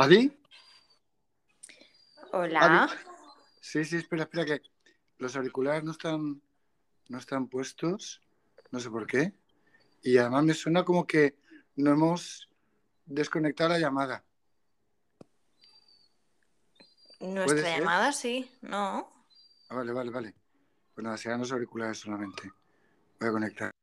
¿Adi? Hola. Adi. Sí, sí, espera, espera, que los auriculares no están, no están puestos, no sé por qué. Y además me suena como que no hemos desconectado la llamada. ¿Puede Nuestra llamada sí, ¿no? Ah, vale, vale, vale. Pues nada, serán los auriculares solamente. Voy a conectar.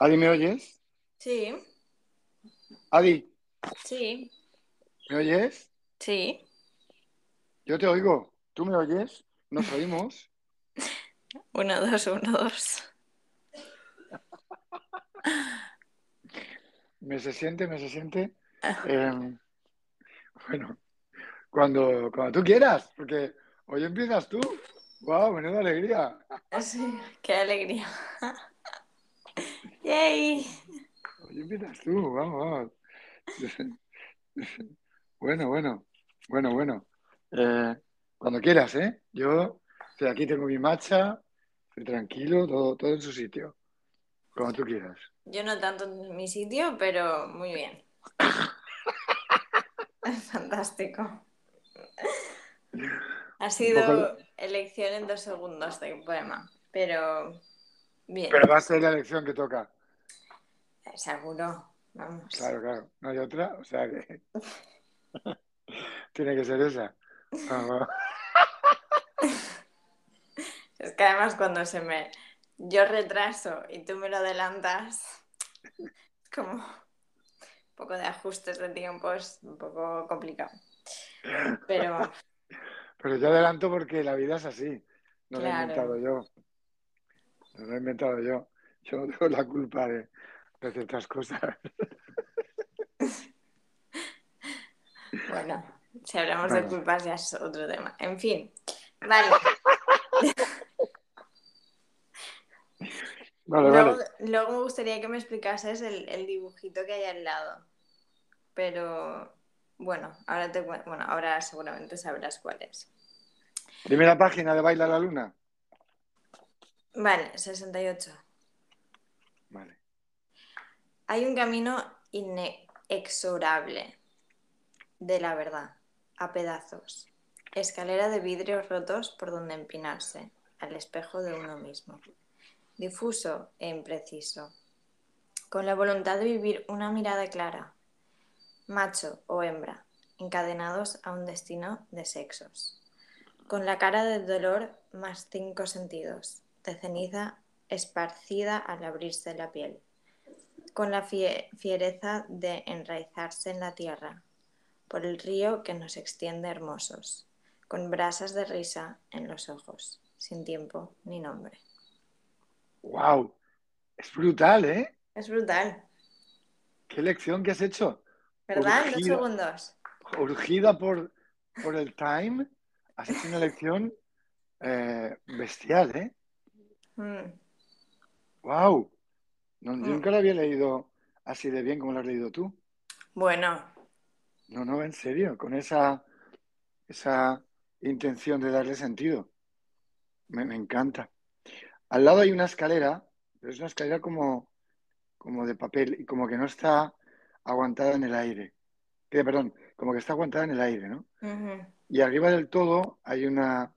Adi, ¿me oyes? Sí, Adi, sí, ¿me oyes? sí. Yo te oigo. ¿Tú me oyes? ¿Nos oímos? Uno, dos, uno, dos. ¿Me se siente? ¿Me se siente? Eh, bueno, cuando, cuando tú quieras, porque hoy empiezas tú. ¡Wow! ¡Menuda alegría! Sí, qué alegría. ¡Yay! Hoy empiezas tú, vamos, vamos. Bueno, bueno, bueno, bueno. Eh, cuando quieras, ¿eh? Yo estoy aquí, tengo mi matcha, estoy tranquilo, todo, todo en su sitio. Como tú quieras. Yo no tanto en mi sitio, pero muy bien. Fantástico. Ha sido poco- elección en dos segundos de poema, pero bien, Pero va a ser la elección que toca. Seguro. Vamos. Claro, claro. No hay otra, o sea que. Tiene que ser esa. Vamos. Es que además cuando se me... Yo retraso y tú me lo adelantas, es como un poco de ajustes de tiempos, un poco complicado. Pero Pero yo adelanto porque la vida es así. No lo he inventado yo. No lo he inventado yo. Yo no tengo la culpa de, de ciertas cosas. bueno, si hablamos de culpas ya es otro tema. En fin, vale. Vale, Luego, vale. luego me gustaría que me explicases el, el dibujito que hay al lado. Pero bueno, ahora te bueno, ahora seguramente sabrás cuál es. Dime la página de Baila la Luna. Vale, 68. Hay un camino inexorable de la verdad, a pedazos. Escalera de vidrios rotos por donde empinarse, al espejo de uno mismo. Difuso e impreciso. Con la voluntad de vivir una mirada clara. Macho o hembra, encadenados a un destino de sexos. Con la cara del dolor más cinco sentidos, de ceniza esparcida al abrirse la piel con la fie- fiereza de enraizarse en la tierra, por el río que nos extiende hermosos, con brasas de risa en los ojos, sin tiempo ni nombre. ¡Wow! Es brutal, ¿eh? Es brutal, ¿Qué lección que has hecho? ¿verdad? Dos segundos. Urgida por, por el time. Has hecho una lección eh, bestial, ¿eh? Mm, ¡Wow! No, yo Mm. nunca lo había leído así de bien como lo has leído tú. Bueno, No, no, en serio, con esa, esa intención de darle sentido. Me, me encanta. Al lado hay una escalera, pero es una escalera como, como de papel y como que no está aguantada en el aire. Que, perdón, como que está aguantada en el aire, ¿no? Y arriba del todo hay una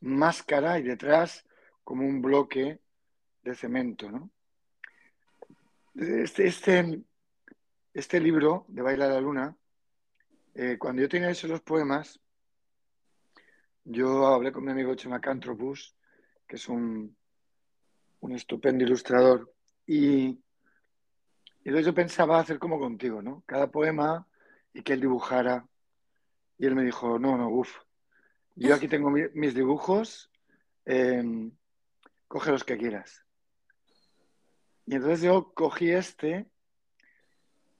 máscara y detrás como un bloque de cemento, ¿no? Este, este, este libro de Baila la Luna, eh, cuando yo tenía hecho los poemas, yo hablé con mi amigo Chema Cantropus, que es un, un estupendo ilustrador, y, y yo pensaba hacer como contigo, ¿no? Cada poema y que él dibujara. Y él me dijo, no, no, uff, yo aquí tengo mi- mis dibujos, eh, coge los que quieras. Y entonces yo cogí este,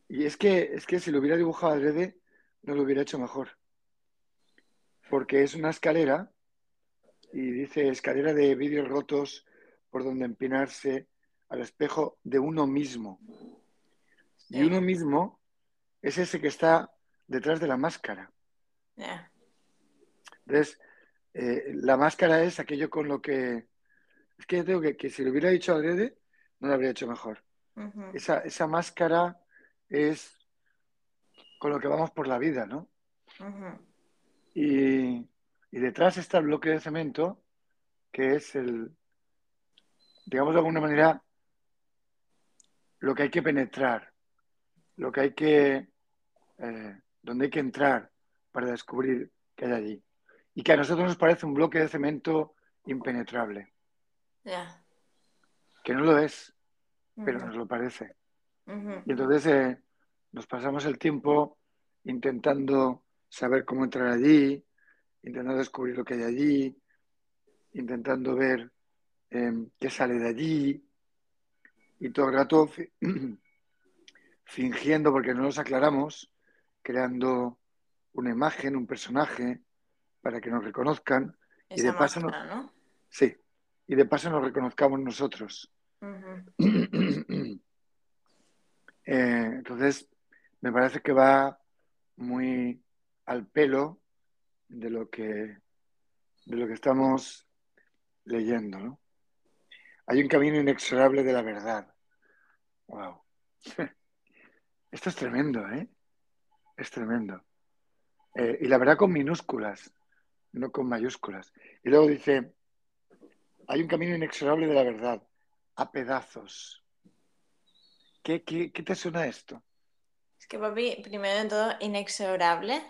y es que, es que si lo hubiera dibujado adrede, no lo hubiera hecho mejor. Porque es una escalera, y dice escalera de vidrios rotos por donde empinarse al espejo de uno mismo. Y Sí. uno mismo es ese que está detrás de la máscara. ya, Entonces, eh, la máscara es aquello con lo que Es que yo tengo que, que si lo hubiera dicho adrede, no lo habría hecho mejor. Esa, esa máscara es con lo que vamos por la vida, ¿no? Y, y detrás está el bloque de cemento, que es el, digamos de alguna manera, lo que hay que penetrar, lo que hay que, eh, donde hay que entrar para descubrir qué hay allí. Y que a nosotros nos parece un bloque de cemento impenetrable, Ya. Que no lo es, pero nos lo parece. Y entonces eh, nos pasamos el tiempo intentando saber cómo entrar allí, intentando descubrir lo que hay allí, intentando ver eh, qué sale de allí, y todo el rato fi- fingiendo, porque no nos aclaramos, creando una imagen, un personaje, para que nos reconozcan, y de paso, ¿no? sí, y de paso nos reconozcamos nosotros. Eh, entonces, me parece que va muy al pelo de lo que, de lo que estamos leyendo, ¿no? Hay un camino inexorable de la verdad. Wow. Esto es tremendo, ¿eh? Es tremendo. Eh, y la verdad con minúsculas, no con mayúsculas. Y luego dice, hay un camino inexorable de la verdad, a pedazos. ¿Qué, qué, qué te suena esto? Es que, papi, primero de todo, inexorable.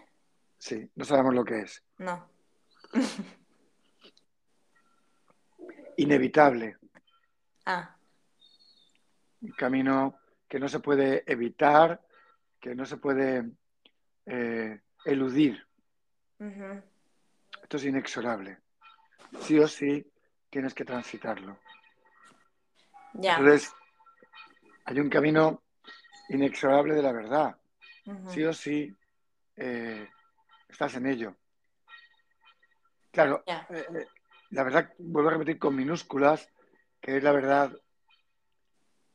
Sí, no sabemos lo que es. No. Inevitable, Ah, un camino que no se puede evitar, que no se puede eh, eludir. Esto es inexorable. Sí o sí tienes que transitarlo. Entonces, hay un camino inexorable de la verdad. ujú, Sí o sí eh, estás en ello. Claro, eh, eh, la verdad, vuelvo a repetir con minúsculas, que es la verdad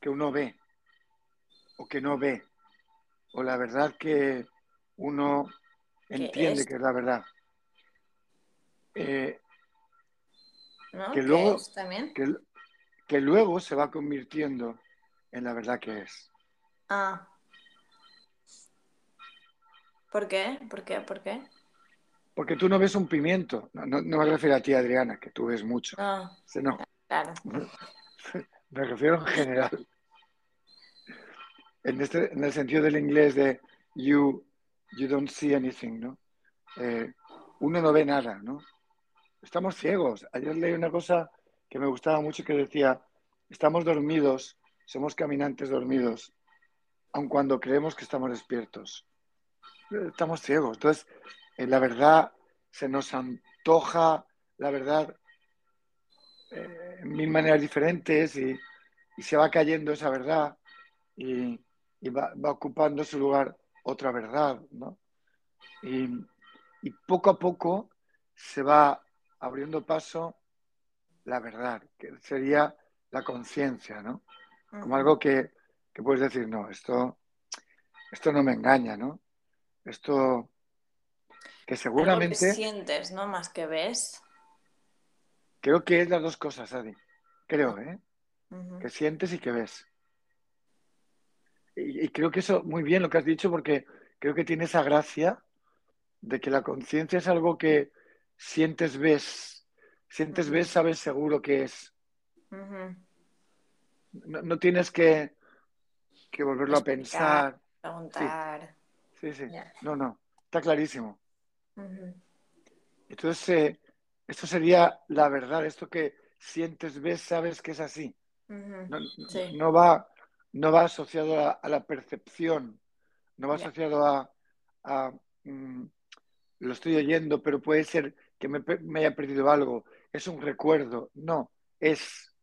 que uno ve o que no ve, o la verdad que uno entiende es. que es la verdad. Eh, ¿No? que ¿Qué luego- es también? que, que luego se va convirtiendo en la verdad que es. Ah. ¿Por qué? ¿Por qué? ¿Por qué? Porque tú no ves un pimiento. No, no- no me refiero a ti, Adriana, que tú ves mucho. No, Sí, No, claro. me refiero en general. En, este, en el sentido del inglés de you, you don't see anything, ¿no? Eh, uno no ve nada, ¿no? Estamos ciegos. Ayer leí una cosa que me gustaba mucho que decía, estamos dormidos, somos caminantes dormidos, aun cuando creemos que estamos despiertos. Estamos ciegos. Entonces, eh, la verdad se nos antoja, la verdad, eh, en mil maneras diferentes y, se va cayendo esa verdad y, va, ocupando su lugar otra verdad, ¿no? Y poco a poco se va abriendo paso la verdad, que sería la conciencia, ¿no? Como algo que, que puedes decir, no, esto, esto no me engaña, ¿no? Esto que Algo que seguramente sientes, ¿no? Más que ves. creo que es las dos cosas, Adi. Creo, ¿eh? Que sientes y que ves. Y, y creo que eso, muy bien lo que has dicho, porque creo que tiene esa gracia de que la conciencia es algo que sientes, ves. Sientes, ves, sabes seguro que es. No, no tienes que, que volverlo a pensar. Preguntar. Sí, sí. No, no. Está clarísimo. Entonces, eh, esto sería la verdad, esto que sientes, ves, sabes que es así. No, Sí. no va, no va asociado a, a la percepción, no va asociado a, a, mm, lo estoy oyendo, pero puede ser que me haya perdido algo. Es un recuerdo. No, es.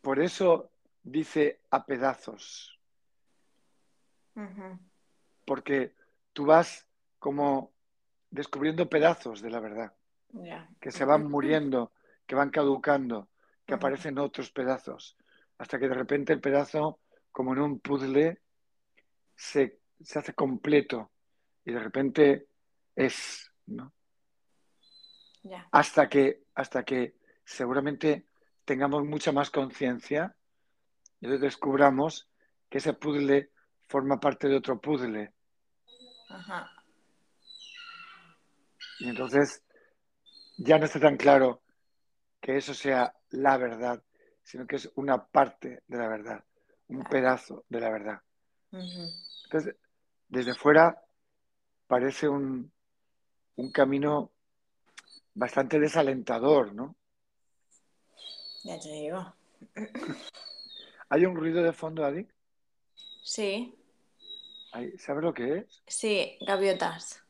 Por eso dice a pedazos, porque tú vas como descubriendo pedazos de la verdad. Que se van muriendo, que van caducando, que aparecen otros pedazos, hasta que de repente el pedazo, como en un puzzle, se, se hace completo y de repente es, ¿no? Ya. Hasta que, hasta que seguramente tengamos mucha más conciencia y descubramos que ese puzzle forma parte de otro puzzle. Ajá. Y entonces ya no está tan claro que eso sea la verdad, sino que es una parte de la verdad, un pedazo de la verdad. Entonces, desde fuera parece un, un camino bastante desalentador, ¿no? Ya te digo. ¿Hay un ruido de fondo, Adi? Sí. ¿Sabes lo que es? Sí, gaviotas.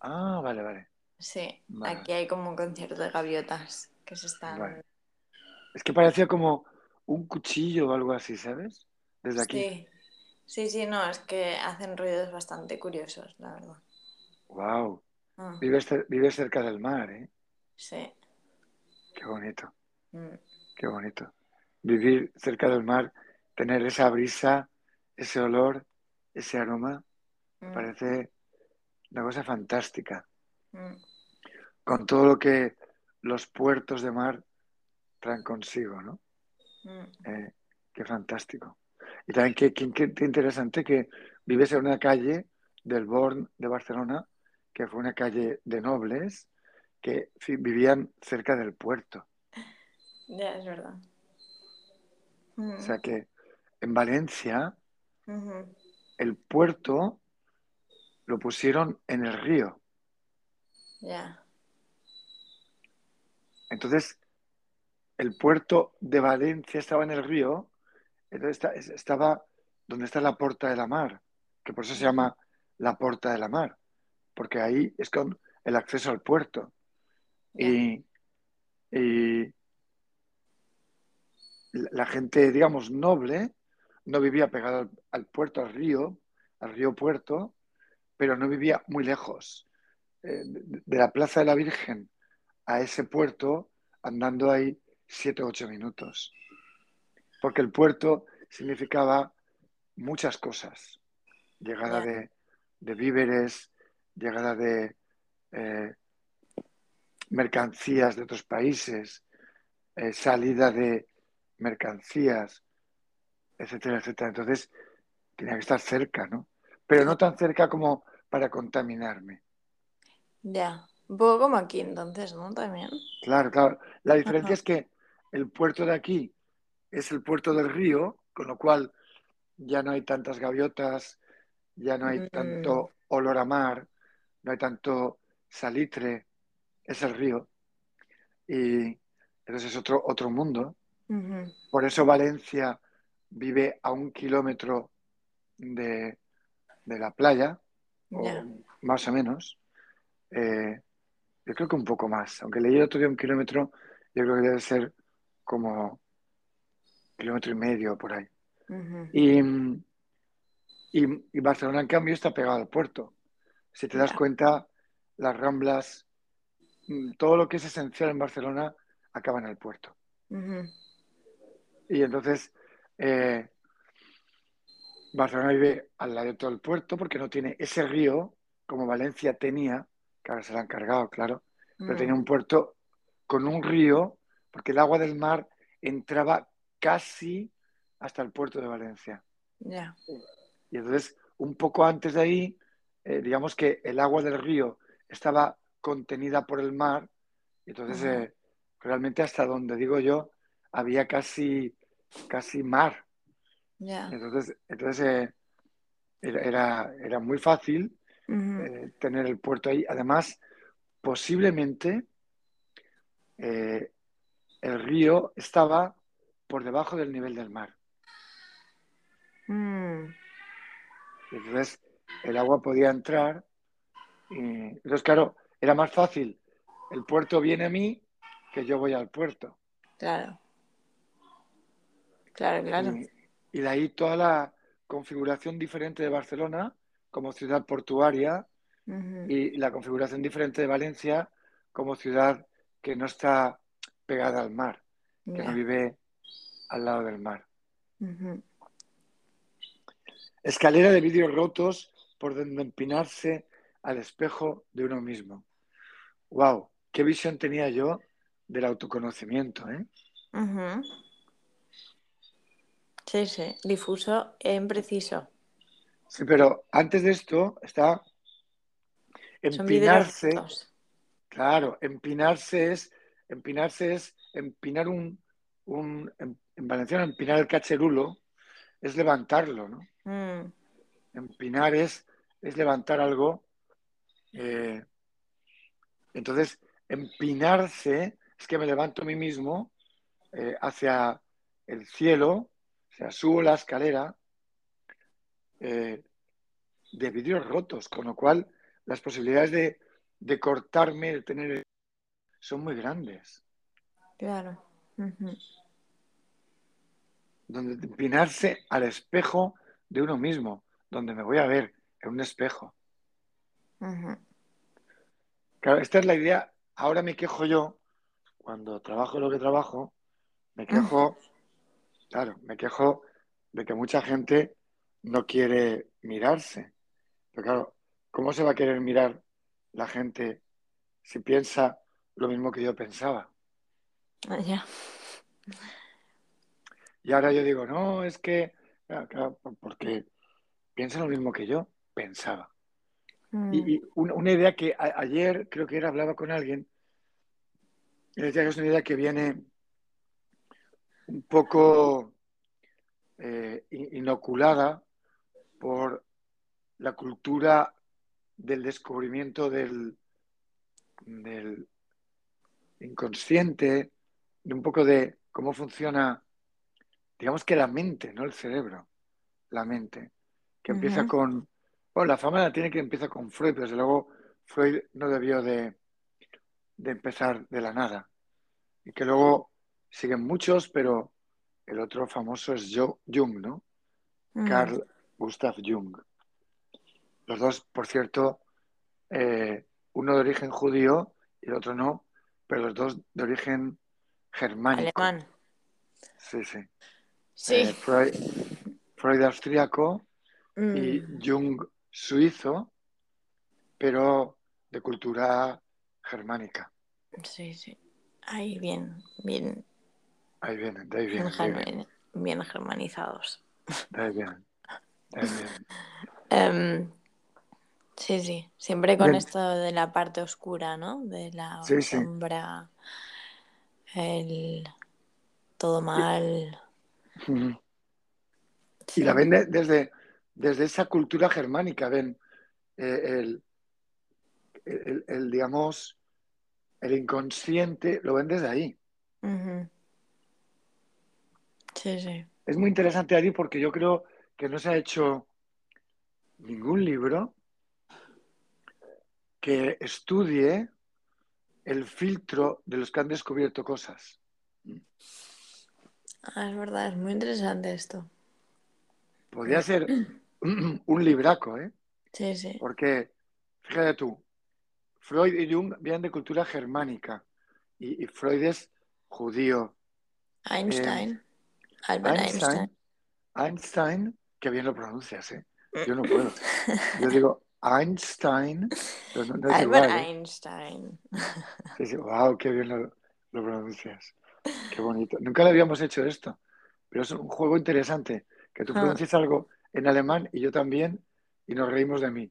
Ah, vale, vale. Sí, aquí hay como un concierto de gaviotas que se están... Es que parecía como un cuchillo o algo así, ¿sabes? Desde aquí. Sí. Sí, sí, no, es que hacen ruidos bastante curiosos, la verdad. Wow. Ah. Vives, cerca del mar, ¿eh? Sí. Qué bonito. Mm. Qué bonito. Vivir cerca del mar, tener esa brisa, ese olor, ese aroma, me mm. parece una cosa fantástica. Mm. Con todo lo que los puertos de mar traen consigo, ¿no? Eh, qué fantástico. Y también qué, qué interesante que vives en una calle del Born de Barcelona que fue una calle de nobles que vivían cerca del puerto. Ya, es verdad. O sea que en Valencia el puerto lo pusieron en el río. Ya. Entonces, el puerto de Valencia estaba en el río, entonces estaba donde está la Porta de la Mar, que por eso se llama la Porta de la Mar porque ahí es con el acceso al puerto. Y, la gente, digamos, noble, no vivía pegado al, puerto, al río, al río puerto, pero no vivía muy lejos. Eh, de, la Plaza de la Virgen a ese puerto, andando ahí siete o ocho minutos. Porque el puerto significaba muchas cosas. Llegada de, de víveres, llegada de eh, mercancías de otros países, eh, salida de mercancías, etcétera, etcétera. Entonces, tenía que estar cerca, ¿no? Pero no tan cerca como para contaminarme. Ya, un poco como aquí entonces, ¿no? También. Claro, claro. La diferencia es que el puerto de aquí es el puerto del río, con lo cual ya no hay tantas gaviotas, ya no hay tanto mm. olor a mar, no hay tanto salitre, es el río. Y entonces es otro, otro mundo. Por eso Valencia vive a un kilómetro de, la playa, más o menos. Eh, yo creo que un poco más. Aunque leí otro día un kilómetro, yo creo que debe ser como kilómetro y medio por ahí. y, y, Barcelona, en cambio, está pegado al puerto. Si te das cuenta, las ramblas, mm, todo lo que es esencial en Barcelona acaba en el puerto. Y entonces, eh, Barcelona vive al lado de todo el puerto porque no tiene ese río como Valencia tenía, que ahora se lo han cargado, claro, pero tenía un puerto con un río, porque el agua del mar entraba casi hasta el puerto de Valencia. Y entonces, un poco antes de ahí, eh, digamos que el agua del río estaba contenida por el mar, y entonces eh, realmente hasta donde digo yo había casi, casi mar. Entonces, entonces eh, era, era, muy fácil tener el puerto ahí. Además, posiblemente el río estaba por debajo del nivel del mar. Mm. Entonces, el agua podía entrar. Y, entonces, claro, era más fácil. El puerto viene a mí que yo voy al puerto. Claro. Claro, claro. Y, de ahí toda la configuración diferente de Barcelona como ciudad portuaria y la configuración diferente de Valencia como ciudad que no está pegada al mar, que no vive al lado del mar. Escalera de vidrios rotos por donde empinarse al espejo de uno mismo. ¡Wow! ¿Qué visión tenía yo del autoconocimiento. ¿eh? Sí, sí, difuso en preciso. Sí, pero antes de esto está empinarse. Claro, empinarse es, empinarse es empinar un, un en, en valenciano, empinar el cacherulo es levantarlo, ¿no? Mm, Empinar es, es levantar algo. eh, entonces, empinarse es que me levanto a mí mismo eh, hacia el cielo, o sea, subo la escalera eh, de vidrios rotos, con lo cual las posibilidades de, de cortarme, de tener, son muy grandes. claro. Donde empinarse al espejo de uno mismo, donde me voy a ver en un espejo. Claro, esta es la idea. Ahora me quejo yo, cuando trabajo lo que trabajo, me quejo, claro, me quejo de que mucha gente no quiere mirarse. Pero claro, ¿cómo se va a querer mirar la gente si piensa lo mismo que yo pensaba? Ah, Ya. Y ahora yo digo, no, es que, claro, claro, porque piensa lo mismo que yo pensaba. Mm, Y, y una, una idea que a- ayer creo que era, hablaba con alguien, y decía que es una idea que viene un poco eh, in- inoculada por la cultura del descubrimiento del, del inconsciente, de un poco de cómo funciona, digamos que la mente, no el cerebro, la mente, que empieza con, bueno, la fama la tiene que empieza con Freud, pero desde luego Freud no debió de, de empezar de la nada, y que luego siguen muchos, pero el otro famoso es Jung, ¿no? Mm, Carl Gustav Jung. Los dos, por cierto, eh, uno de origen judío y el otro no, pero los dos de origen germánico. Alemán. Sí, sí. Sí. Eh, Freud, Freud austríaco y Mm, Jung suizo, pero de cultura germánica. Sí, sí. Ahí bien, bien, Ahí vienen, de ahí bien, vienen, bien germanizados. de ahí vienen, de ahí vienen. Em, sí, sí. Siempre con Bien. esto de la parte oscura, ¿no? De la Sí, sí. sombra, el todo mal. Ujú. Sí. Y la ven de- desde, desde esa cultura germánica, ven eh, el, el- el, digamos, el inconsciente, lo ven desde ahí. Sí, sí. Es muy interesante ahí porque yo creo que no se ha hecho ningún libro que estudie el filtro de los que han descubierto cosas. Ah, es verdad, es muy interesante esto. Podría ser un, libraco, ¿eh? Sí, sí. Porque, fíjate tú, Freud y Jung vienen de cultura germánica y, y Freud es judío. Einstein. Albert Einstein. Einstein, Einstein, que bien lo pronuncias, ¿eh? Yo no puedo. Yo digo Einstein, pero no, no es Albert igual, ¿eh? Einstein. Sí, sí, wow, qué bien lo, lo pronuncias. Qué bonito. Nunca le habíamos hecho esto, pero es un juego interesante, que tú Ah. pronuncies algo en alemán y yo también, y nos reímos de mí.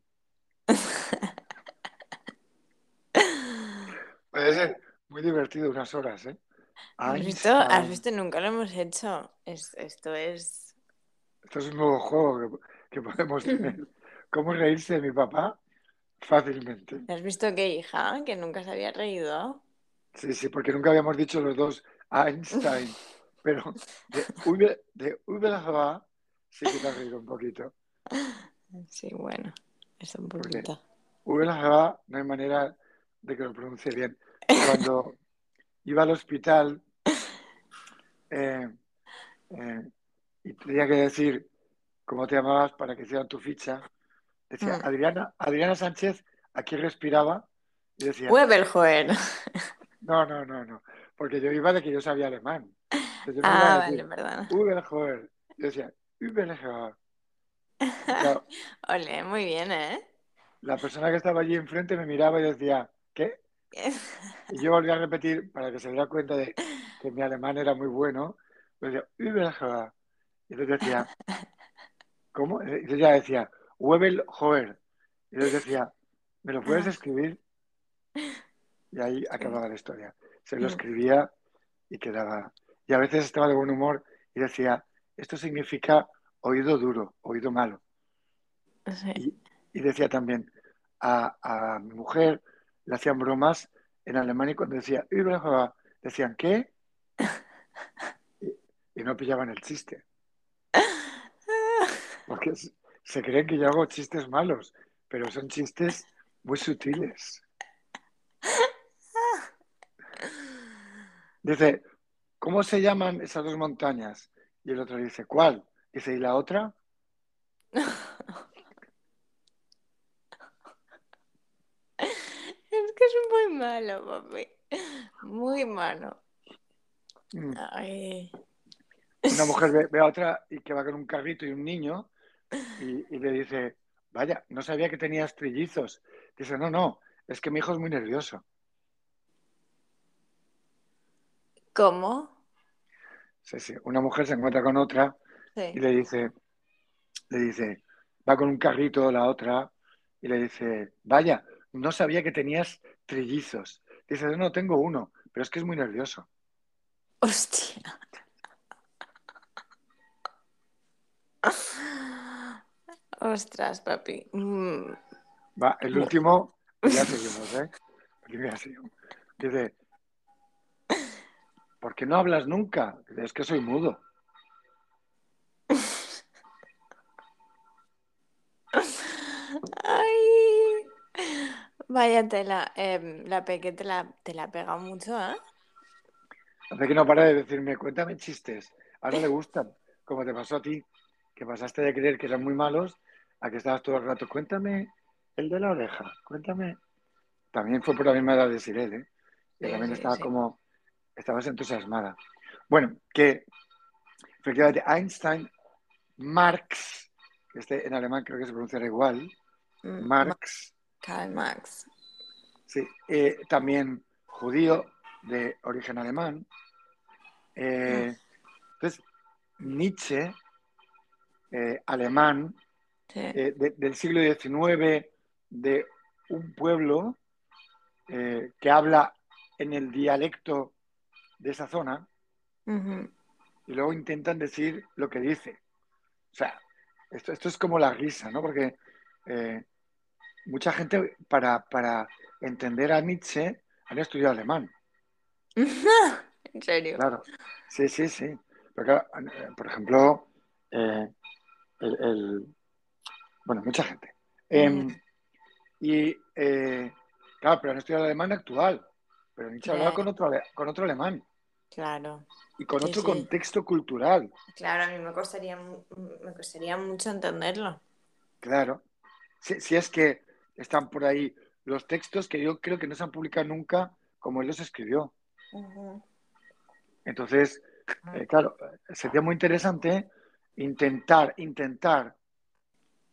Puede ser muy divertido unas horas, ¿eh? ¿Has visto? ¿Has Einstein. visto? Nunca lo hemos hecho. Es- esto es. Esto es un nuevo juego que, que podemos tener. ¿Cómo reírse de mi papá? Fácilmente. ¿Has visto qué hija? Que nunca se había reído. Sí, sí, porque nunca habíamos dicho los dos Einstein, pero de Uber, de Uber sí que te has reído un poquito. Sí, bueno. Es un poquito. Uber no hay manera de que lo pronuncie bien. Cuando iba al hospital eh, eh, y tenía que decir cómo te llamabas para que hicieran tu ficha, decía Mm. Adriana, Adriana Sánchez, aquí respiraba y decía, Weberjoer. no, no, no, no, porque yo iba de que yo sabía alemán. Entonces yo Ah, vale, decir perdona. Uberjoer. Yo decía Uberjoer. Claro, Ole, muy bien, ¿eh? la persona que estaba allí enfrente me miraba y decía, ¿qué? Y yo volví a repetir para que se diera cuenta de que mi alemán era muy bueno. Pues decía, Überhauer. Y entonces decía, ¿cómo? Y ya decía, Webel Hoer. Y entonces decía, ¿me lo puedes Ah. escribir? Y ahí acababa la historia. Se lo Mm. escribía y quedaba. Y a veces estaba de buen humor y decía, esto significa oído duro, oído malo. Sí. Y, y decía también, a, a mi mujer le hacían bromas en alemán y cuando decía, decían, ¿qué? Y, y no pillaban el chiste. Porque se creen que yo hago chistes malos, pero son chistes muy sutiles. Dice, ¿cómo se llaman esas dos montañas? Y el otro dice, ¿cuál? Dice, ¿y la otra? Es que es muy malo, papi. Muy malo. Mm. Ay. Una mujer ve, ve a otra y que va con un carrito y un niño y, y le dice, vaya, no sabía que tenías trillizos. Dice, no, no, es que mi hijo es muy nervioso. ¿Cómo? Sí. Una mujer se encuentra con otra Sí. y le dice, le dice, va con un carrito la otra y le dice, vaya, no sabía que tenías trillizos. Dice, no, no, tengo uno, pero es que es muy nervioso. Hostia. Ostras, papi. Mm, Va, el último, ya seguimos, ¿eh? Porque ya seguimos. Dice, ¿por qué no hablas nunca? Es que soy mudo. Ay. Vaya tela. Em, la peque te la, te la ha pegado mucho, ¿eh? Hace que no para de decirme, cuéntame chistes. Ahora le gustan, como te pasó a ti, que pasaste de creer que eran muy malos a que estabas todo el rato, cuéntame el de la oreja, cuéntame. También fue por la misma edad de Sirel, ¿eh? Y Sí, también sí, estaba sí. como, estabas entusiasmada. Bueno, que efectivamente Einstein, Marx, que este en alemán creo que se pronunciará igual, Mm, Marx, Karl Marx. sí, eh, también judío de origen alemán. Eh, entonces, Nietzsche, eh, alemán, Sí. de- del siglo XIX, de un pueblo que habla en el dialecto de esa zona y luego intentan decir lo que dice. O sea, esto, esto es como la risa, ¿no? Porque eh, mucha gente para, para entender a Nietzsche han estudiado alemán. ¿En serio? Claro, sí, sí, sí. Claro, eh, por ejemplo, eh, el, el- bueno, mucha gente. Em, y claro, pero han estudiado alemán actual. Pero Nietzsche hablaba con otro, con otro alemán Claro. y con otro sí. contexto cultural. Claro, a mí me costaría, me costaría mucho entenderlo. Claro. Si, si es que están por ahí los textos que yo creo que no se han publicado nunca como él los escribió. Entonces, eh, claro, sería muy interesante intentar, intentar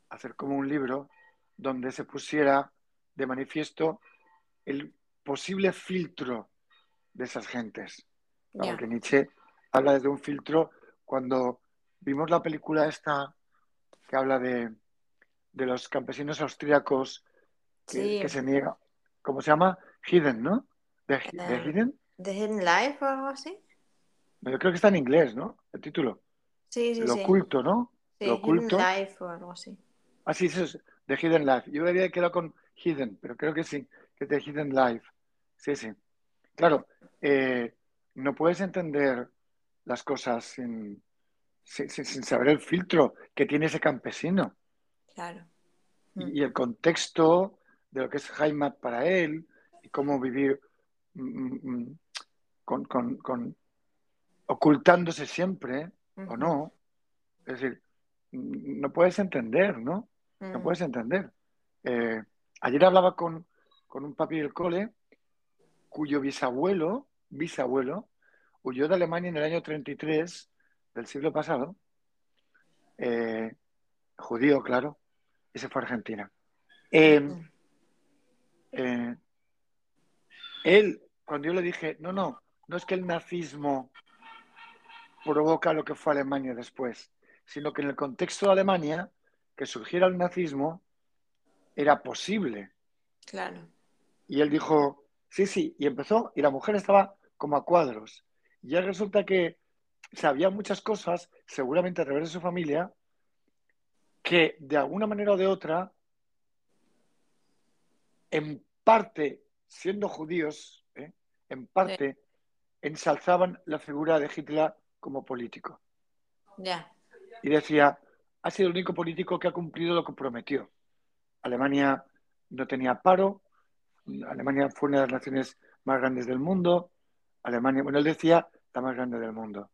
hacer como un libro donde se pusiera de manifiesto el posible filtro de esas gentes. Claro, Nietzsche habla desde un filtro cuando vimos la película esta que habla de, de los campesinos austríacos que, Sí. que se niegan. ¿Cómo se llama? Hidden, ¿no? ¿De, de Eh, Hidden? ¿The Hidden Life o algo así? Yo creo que está en inglés, ¿no? El título. Sí, sí, Lo sí. oculto, ¿no? Sí, Lo Hidden oculto. Life o algo así. Ah, sí, eso es The Hidden Life. Yo había quedado con Hidden, pero creo que sí, que es The Hidden Life. Sí, sí. Claro, eh, no puedes entender las cosas sin, sin, saber el filtro que tiene ese campesino Claro. Mm. y, y el contexto de lo que es Heimat para él y cómo vivir mm, mm, mm, con, con- con- ocultándose siempre o no. Es decir, mm, no puedes entender, ¿no? No Mm. puedes entender. Eh, ayer hablaba con, con un papi del cole cuyo bisabuelo, bisabuelo, huyó de Alemania en el año 33 del siglo pasado, eh, judío, claro, y se fue a Argentina. Eh, Mm. eh, él, cuando yo le dije, no, no, no es que el nazismo provoca lo que fue Alemania después, sino que en el contexto de Alemania, que surgiera el nazismo, era posible. Claro. Y él dijo, sí, sí, y empezó, y la mujer estaba como a cuadros. Y ya resulta que sabía muchas cosas, seguramente a través de su familia, que de alguna manera o de otra, en parte, siendo judíos, ¿eh? en parte, ensalzaban la figura de Hitler como político. Ya. Y decía, ha sido el único político que ha cumplido lo que prometió. Alemania no tenía paro, Alemania fue una de las naciones más grandes del mundo, Alemania, bueno, él decía, la más grande del mundo.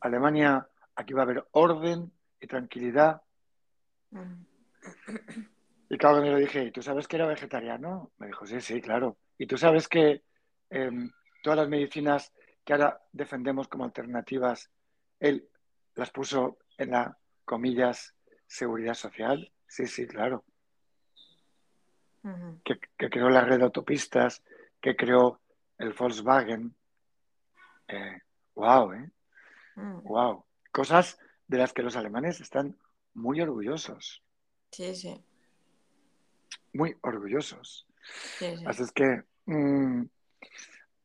Alemania, aquí va a haber orden y tranquilidad. Y claro, cuando le dije, ¿y tú sabes que era vegetariano? Me dijo, sí, sí, claro. ¿Y tú sabes que em, todas las medicinas que ahora defendemos como alternativas, él las puso en la, comillas, seguridad social? Sí, sí, claro. Que, que creó la red de autopistas, que creó el Volkswagen. Eh, wow, ¿eh? Mm. Wow. Cosas de las que los alemanes están muy orgullosos, Sí, sí. muy orgullosos. sí, sí. Así es que, mm,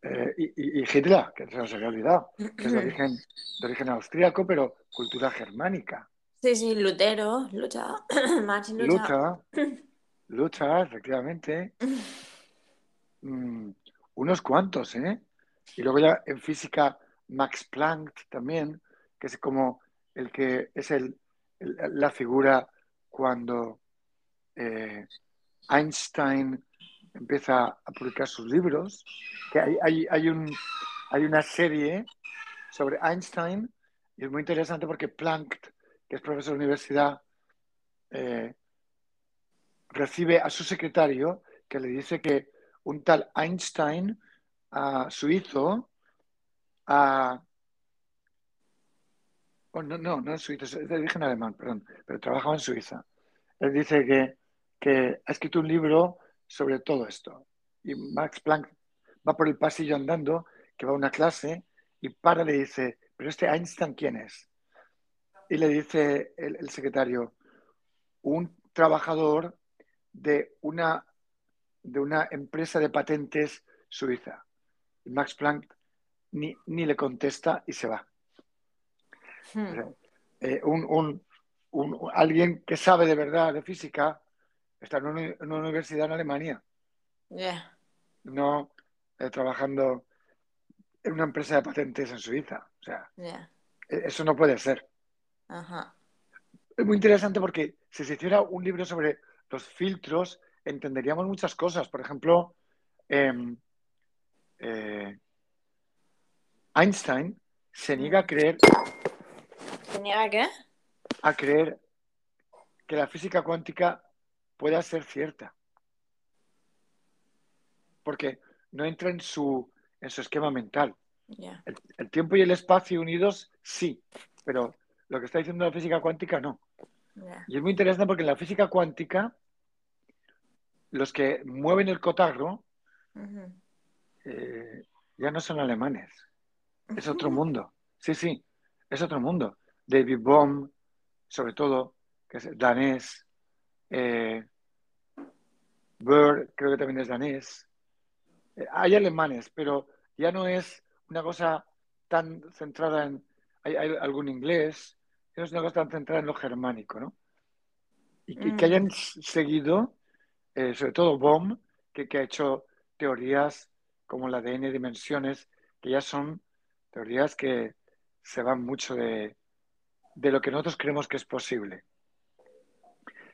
eh, y, Hitler, que se nos había olvidado, que es de origen, de origen austríaco, pero cultura germánica. Sí, sí, Lutero, lucha, Martin Luther. Lucha, lucha, efectivamente. Mm, unos cuantos, ¿eh? Y luego ya en física, Max Planck también, que es como el que es el, la figura cuando eh, Einstein empieza a publicar sus libros, que hay, hay, hay, un, hay una serie sobre Einstein y es muy interesante porque Planck, que es profesor de universidad, eh, recibe a su secretario que le dice que un tal Einstein suizo ah, oh, no, no, no es suizo, es de origen alemán, perdón, pero trabajaba en Suiza. Él dice que, que ha escrito un libro sobre todo esto. Y Max Planck va por el pasillo andando, que va a una clase, y para le dice, pero este Einstein, ¿quién es? Y le dice el secretario, un trabajador de una, de una empresa de patentes suiza. Y Max Planck ni, ni le contesta y se va. Hmm. Eh, un, un- un- alguien que sabe de verdad de física está en una, en una universidad en Alemania, Ya. no eh, trabajando en una empresa de patentes en Suiza. O sea, Ya. eh, eso no puede ser. Ajá. Es muy interesante porque si se hiciera un libro sobre los filtros, entenderíamos muchas cosas. Por ejemplo, em, eh, Einstein se niega a creer, ¿Tenía qué? a creer que la física cuántica pueda ser cierta. Porque no entra en su, en su esquema mental. El tiempo y el espacio unidos, sí, pero lo que está diciendo la física cuántica, no. Y es muy interesante porque en la física cuántica, los que mueven el cotarro eh, ya no son alemanes. Es otro mundo. Sí, sí, es otro mundo. David Bohm, sobre todo, que es danés. Eh, Burr, creo que también es danés. Eh, hay alemanes, pero ya no es una cosa tan centrada en. Hay, hay algún inglés, es una cosa tan centrada en lo germánico, ¿no? Y que, que Mm. hayan seguido, eh, sobre todo Bohm, que, que ha hecho teorías como la de n dimensiones, que ya son teorías que se van mucho de, de lo que nosotros creemos que es posible.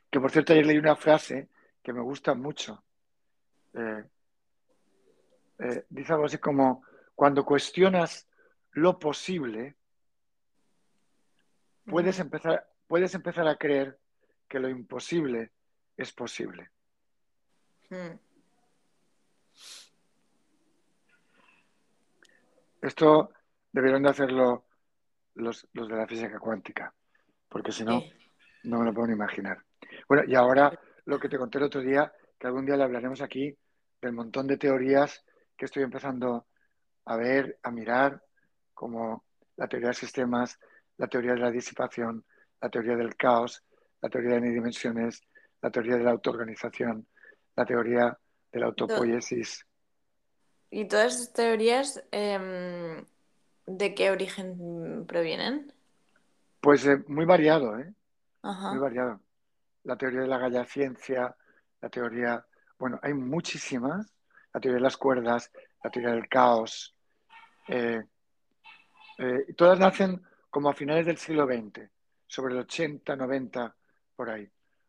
Que por cierto, ayer leí una frase que me gusta mucho. Eh, eh, dice algo así como, cuando cuestionas lo posible, puedes empezar, puedes empezar a creer que lo imposible es posible. Hmm. Esto deberían de hacerlo los, los de la física cuántica, porque si no, no me lo puedo ni imaginar. Bueno, y ahora lo que te conté el otro día, que algún día le hablaremos aquí del montón de teorías que estoy empezando a ver, a mirar, como la teoría de sistemas, la teoría de la disipación, la teoría del caos, la teoría de dimensiones, la teoría de la autoorganización, la teoría de la autopoiesis. ¿Y todas estas teorías em, de qué origen provienen? Pues eh, muy variado, ¿eh? Muy variado. La teoría de la galla ciencia, la teoría, bueno, hay muchísimas, la teoría de las cuerdas, la teoría del caos, eh, eh, todas nacen como a finales del siglo XX, sobre el 80, 90, por ahí.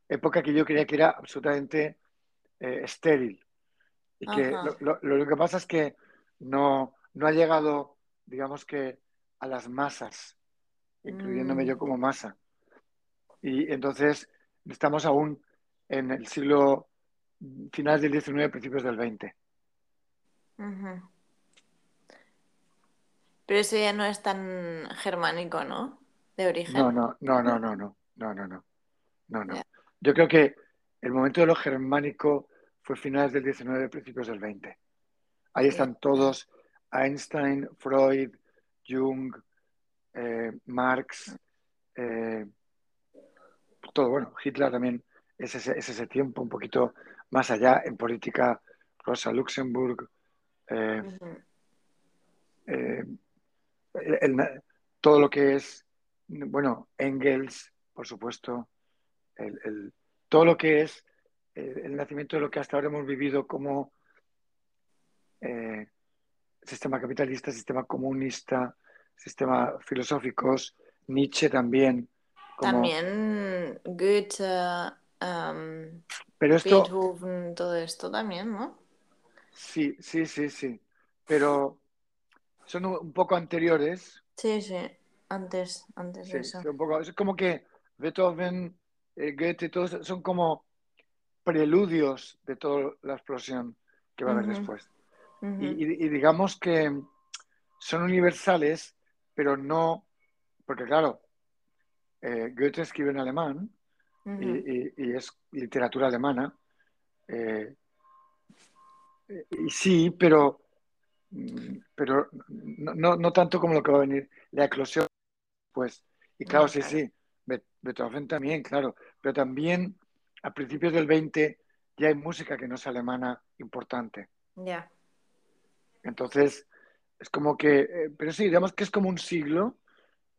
Época que yo creía que era absolutamente estéril. Y que lo, lo, que pasa es que no, no ha llegado, digamos que, a las masas, incluyéndome yo mm. como masa. Y entonces estamos aún en el siglo final del XIX, principios del XX. Pero eso ya no es tan germánico, ¿no? De origen. No, no, no, no, no, no, no, no, no. no, no. Yo creo que el momento de lo germánico fue finales del 19, principios del 20. Ahí están todos, Einstein, Freud, Jung, eh, Marx, eh, todo, bueno, Hitler también es ese, ese, tiempo un poquito más allá en política, Rosa Luxemburg, eh, todo lo que es, bueno, Engels, por supuesto, todo lo que es el nacimiento de lo que hasta ahora hemos vivido como sistema capitalista, sistema comunista, sistemas filosóficos, Nietzsche también. También Goethe, um, pero esto, Beethoven, todo esto también, ¿no? Sí, sí, sí, sí. Pero son un poco anteriores. Sí, sí, antes, antes de eso. un poco, es como que Beethoven, eh, Goethe, todos son como preludios de toda la explosión que va a haber después. y, digamos que son universales pero no, porque claro, eh, Goethe escribe en alemán y, es literatura alemana. Eh, y sí, pero, pero no, no, tanto como lo que va a venir, la eclosión, pues. Y claro, sí, sí, Beethoven también, claro, pero también a principios del 20 ya hay música que no es alemana importante. Ya. Entonces, es como que, eh, pero sí, digamos que es como un siglo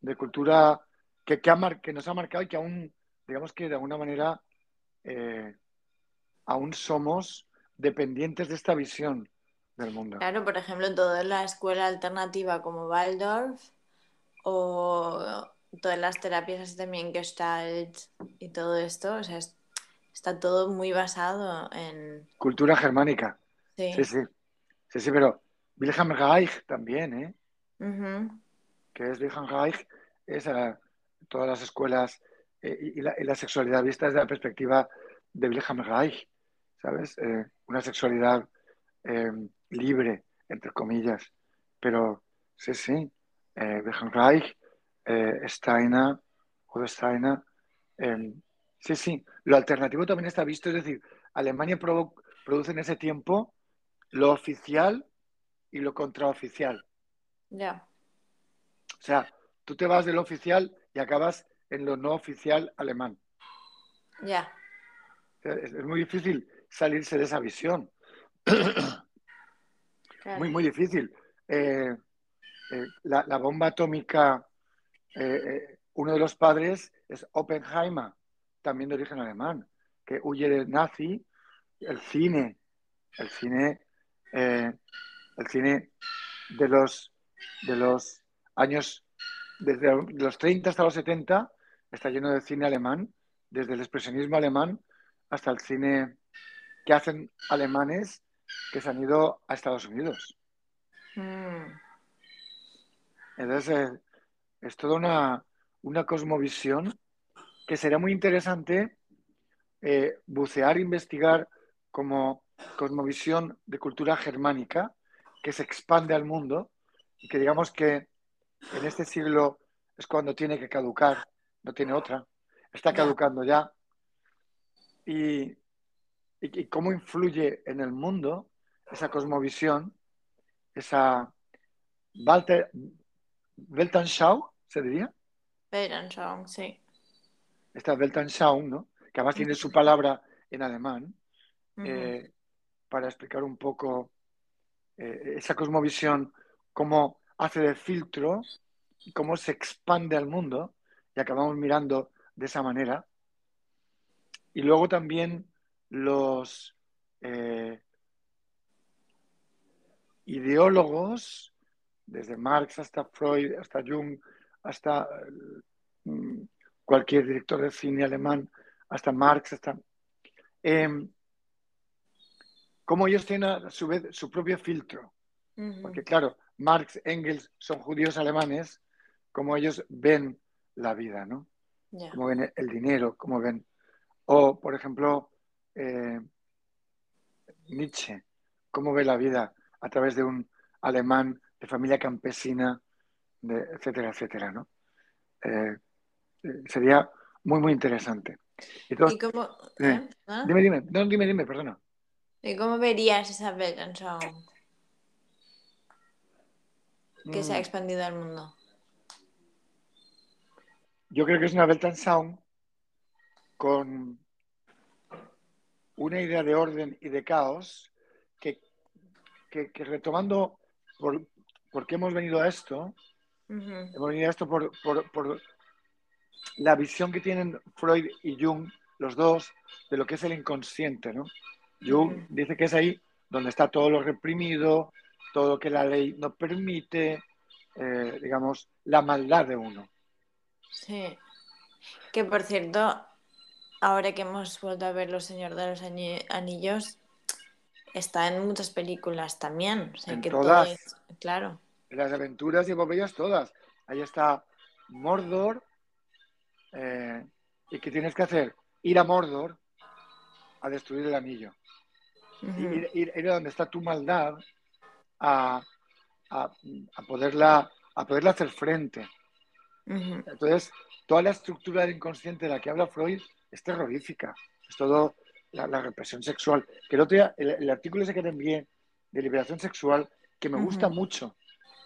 de cultura que, que, nos ha marcado y que aún, digamos que de alguna manera, eh, aún somos dependientes de esta visión del mundo. Claro, por ejemplo, toda la escuela alternativa como Waldorf o todas las terapias así también Gestalt y todo esto, o sea, está todo muy basado en... Cultura germánica. Sí. Sí, sí. Sí, sí, pero Wilhelm Reich también, ¿eh? Que es Wilhelm Reich, es a todas las escuelas eh, y, la, sexualidad vista desde la perspectiva de Wilhelm Reich, ¿sabes? Eh, una sexualidad em, libre, entre comillas. Pero sí, sí, eh, Reich, Steiner, o Steiner, em, sí, sí. Lo alternativo también está visto, es decir, Alemania produce en ese tiempo lo oficial y lo contraoficial. Ya. O sea, tú te vas de lo oficial y acabas en lo no oficial alemán. Ya. Es, muy difícil salirse de esa visión. Muy, muy difícil. Eh, eh, la, bomba atómica, eh, uno de los padres es Oppenheimer, también de origen alemán, que huye del nazi, el cine, el cine el cine de los, de los años, desde los 30 hasta los 70, está lleno de cine alemán, desde el expresionismo alemán hasta el cine que hacen alemanes que se han ido a Estados Unidos. Mm. Entonces, eh, es toda una, una, cosmovisión que sería muy interesante eh, bucear, investigar como cosmovisión de cultura germánica, que se expande al mundo y que digamos que en este siglo es cuando tiene que caducar, no tiene otra, está caducando ya. Y, y, cómo influye en el mundo esa cosmovisión esa Walter, Weltanschauung, ¿se diría? Weltanschauung, sí. Esta Weltanschauung, ¿no? Que además tiene su palabra en alemán, eh, para explicar un poco eh, esa cosmovisión, cómo hace de filtro, cómo se expande al mundo, y acabamos mirando de esa manera. Y luego también los eh, ideólogos, desde Marx hasta Freud, hasta Jung, hasta mm, cualquier director de cine alemán, hasta Marx, hasta... Em, como ellos tienen a su vez su propio filtro. Porque claro, Marx, Engels son judíos alemanes, como ellos ven la vida, ¿no? Cómo ven el dinero, cómo ven... O, por ejemplo, eh, Nietzsche, cómo ve la vida a través de un alemán de familia campesina, de, etcétera, etcétera, ¿no? Eh, eh, sería muy, muy interesante. ¿Y cómo, dime, dime, no, dime, dime, perdona. ¿Y cómo verías esa Weltanschauung que se ha mm. expandido al mundo? Yo creo que es una Weltanschauung con una idea de orden y de caos que, retomando por, qué hemos venido a esto, hemos venido a esto por, por, la visión que tienen Freud y Jung, los dos, de lo que es el inconsciente, ¿no? Jung dice que es ahí donde está todo lo reprimido, todo lo que la ley no permite, eh, digamos, la maldad de uno. Sí. Que por cierto, ahora que hemos vuelto a ver Los Señor de los Anillos, está en muchas películas también. en todas. Claro. En las aventuras y epopeyas todas. Ahí está Mordor. Eh, ¿Y qué tienes que hacer? Ir a Mordor a destruir el anillo ir, a donde está tu maldad a, poderla, a poderla hacer frente. Entonces, toda la estructura del inconsciente de la que habla Freud es terrorífica. Es todo la, represión sexual. Que el otro día, el, artículo ese que te envié de liberación sexual, que me gusta mucho.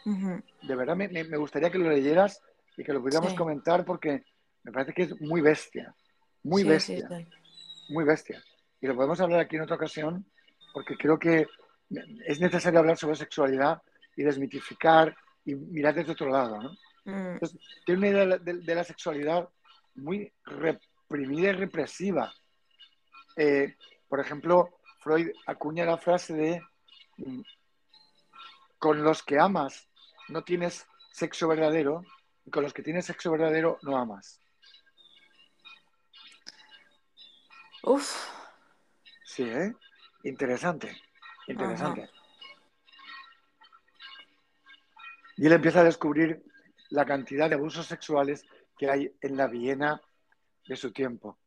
De verdad, me, gustaría que lo leyeras y que lo pudiéramos comentar porque me parece que es muy bestia. Muy bestia. muy bestia. Y lo podemos hablar aquí en otra ocasión porque creo que es necesario hablar sobre sexualidad y desmitificar y mirar desde otro lado. ¿no? Mm. tiene una idea de, la sexualidad muy reprimida y represiva. Eh, por ejemplo, Freud acuña la frase de mm, con los que amas no tienes sexo verdadero y con los que tienes sexo verdadero no amas. Uf. Sí, ¿eh? Interesante, interesante. Y él empieza a descubrir la cantidad de abusos sexuales que hay en la Viena de su tiempo.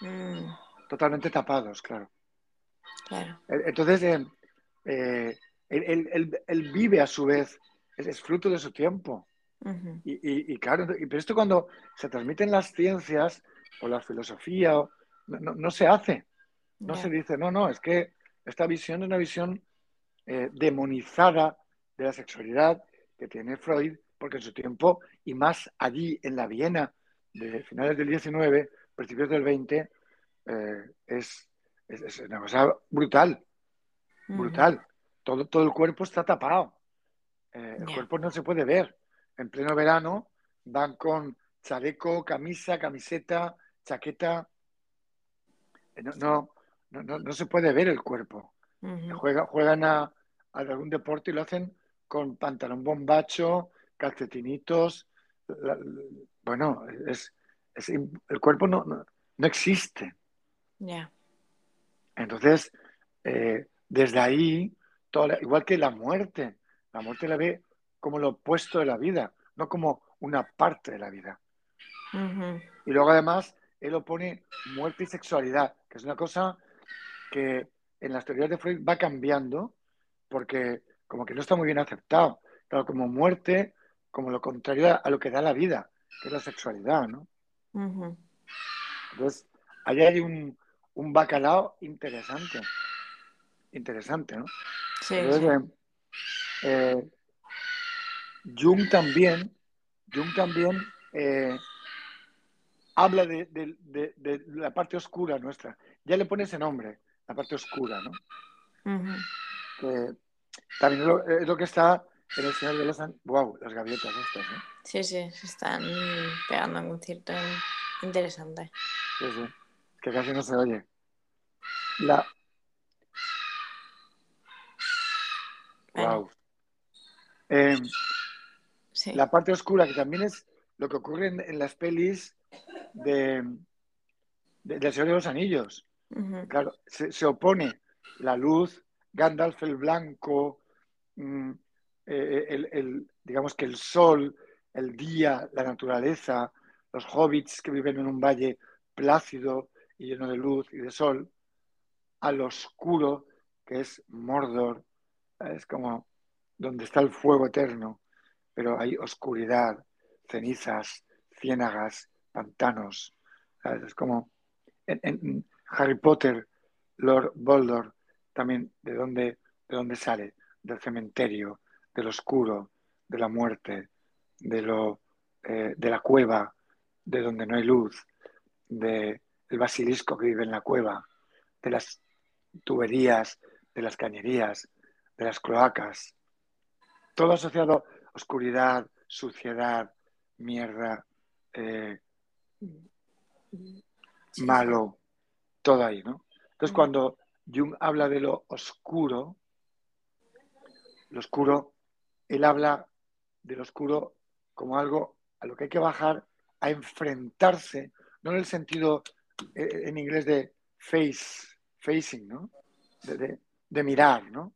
Mm. Totalmente tapados, claro. claro. E, entonces, eh, eh, él, vive a su vez, es, fruto de su tiempo. y, claro, pero esto cuando se transmiten las ciencias o la filosofía, no, se hace. No se dice, no, no, es que esta visión es una visión eh, demonizada de la sexualidad que tiene Freud, porque en su tiempo, y más allí en la Viena de finales del 19, principios del 20, eh, es, una cosa brutal, brutal. todo, todo el cuerpo está tapado. Eh, el cuerpo no se puede ver. En pleno verano van con chaleco, camisa, camiseta, chaqueta. no, no, se puede ver el cuerpo. juegan a, algún deporte y lo hacen con pantalón bombacho, calcetinitos. Bueno, es, el cuerpo no, no, existe. Entonces, eh, desde ahí, igual que la muerte, la muerte la ve como lo opuesto de la vida, no como una parte de la vida. Y luego además, él opone muerte y sexualidad, que es una cosa que en las teorías de Freud va cambiando porque como que no está muy bien aceptado. Claro, como muerte, como lo contrario a lo que da la vida, que es la sexualidad, ¿no? Entonces, ahí hay un, un, bacalao interesante. Interesante, ¿no? Sí, eh, Eh, Jung también, Jung también eh, habla de, de- de- de la parte oscura nuestra. Ya le pone ese nombre, la parte oscura, ¿no? Ujú. Que también es lo, es lo que está en el Señor de los An- Wow, las gaviotas estas, ¿no? Sí, sí, se están pegando un concierto interesante. Sí, sí. Que casi no se oye. La. Bueno. Wow. Eh, Sí. la parte oscura, que también es lo que ocurre en, en las pelis de, de, del Señor de los Anillos. Claro, se, se opone la luz, Gandalf el blanco, mm, eh, el, el- digamos que el sol, el día, la naturaleza, los hobbits que viven en un valle plácido y lleno de luz y de sol, al oscuro que es Mordor, es como donde está el fuego eterno, pero hay oscuridad, cenizas, ciénagas, pantanos. Es como en, en Harry Potter, Lord Voldemort, también de dónde, de dónde sale, del cementerio, del oscuro, de la muerte, de, lo, eh, de la cueva, de donde no hay luz, del basilisco que vive en la cueva, de las tuberías, de las cañerías, de las cloacas. Todo asociado a oscuridad, suciedad, mierda, eh, malo, todo ahí, ¿no? Entonces, Ujú. cuando Jung habla de lo oscuro, lo oscuro, él habla del oscuro como algo a lo que hay que bajar a enfrentarse, no en el sentido eh, en inglés de face, facing, ¿no? De, de- de mirar, ¿no?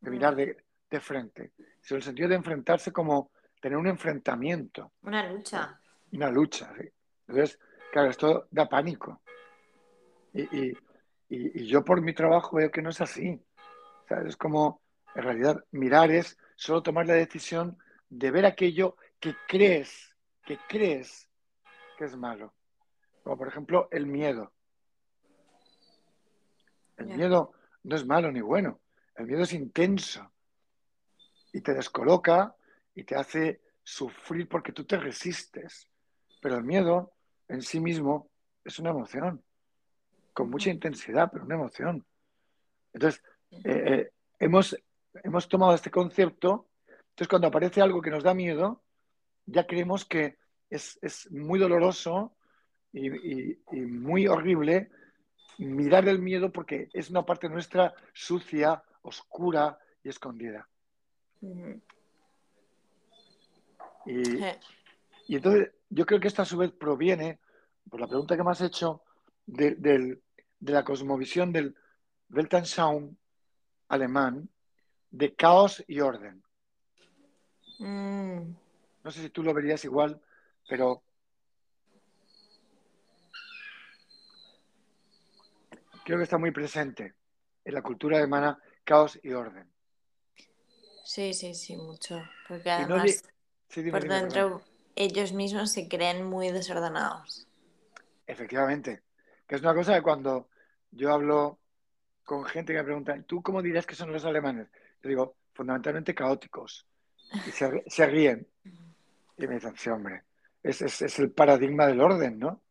De mirar de, de frente, sino en el sentido de enfrentarse como tener un enfrentamiento, Una lucha. una lucha. ¿sí? Entonces, claro, esto da pánico. Y, y- y- y yo por mi trabajo veo que no es así. O sea, es como, en realidad, mirar es solo tomar la decisión de ver aquello que crees, que crees que es malo. Como por ejemplo el miedo. El miedo no es malo ni bueno. El miedo es intenso y te descoloca y te hace sufrir porque tú te resistes. Pero el miedo en sí mismo es una emoción, con mucha intensidad, pero una emoción. Entonces, eh, eh, hemos, hemos tomado este concepto, entonces cuando aparece algo que nos da miedo, ya creemos que es, es muy doloroso y, y- y muy horrible mirar el miedo porque es una parte nuestra sucia, oscura y escondida. Y, Eh, y entonces yo creo que esto a su vez proviene, por la pregunta que me has hecho, de, del- de la cosmovisión del Weltanschauung alemán de caos y orden. mm, No sé si tú lo verías igual, pero creo que está muy presente en la cultura alemana caos y orden. Sí, sí, sí, mucho. Porque no además, di- Sí, dime, por dime, perdón. dentro, ellos mismos se creen muy desordenados. Efectivamente. Que es una cosa que cuando yo hablo con gente que me pregunta, ¿tú cómo dirías que son los alemanes? Digo, fundamentalmente caóticos. Y se, ríen. Y me dicen, sí, hombre, es, es- es el paradigma del orden, ¿no?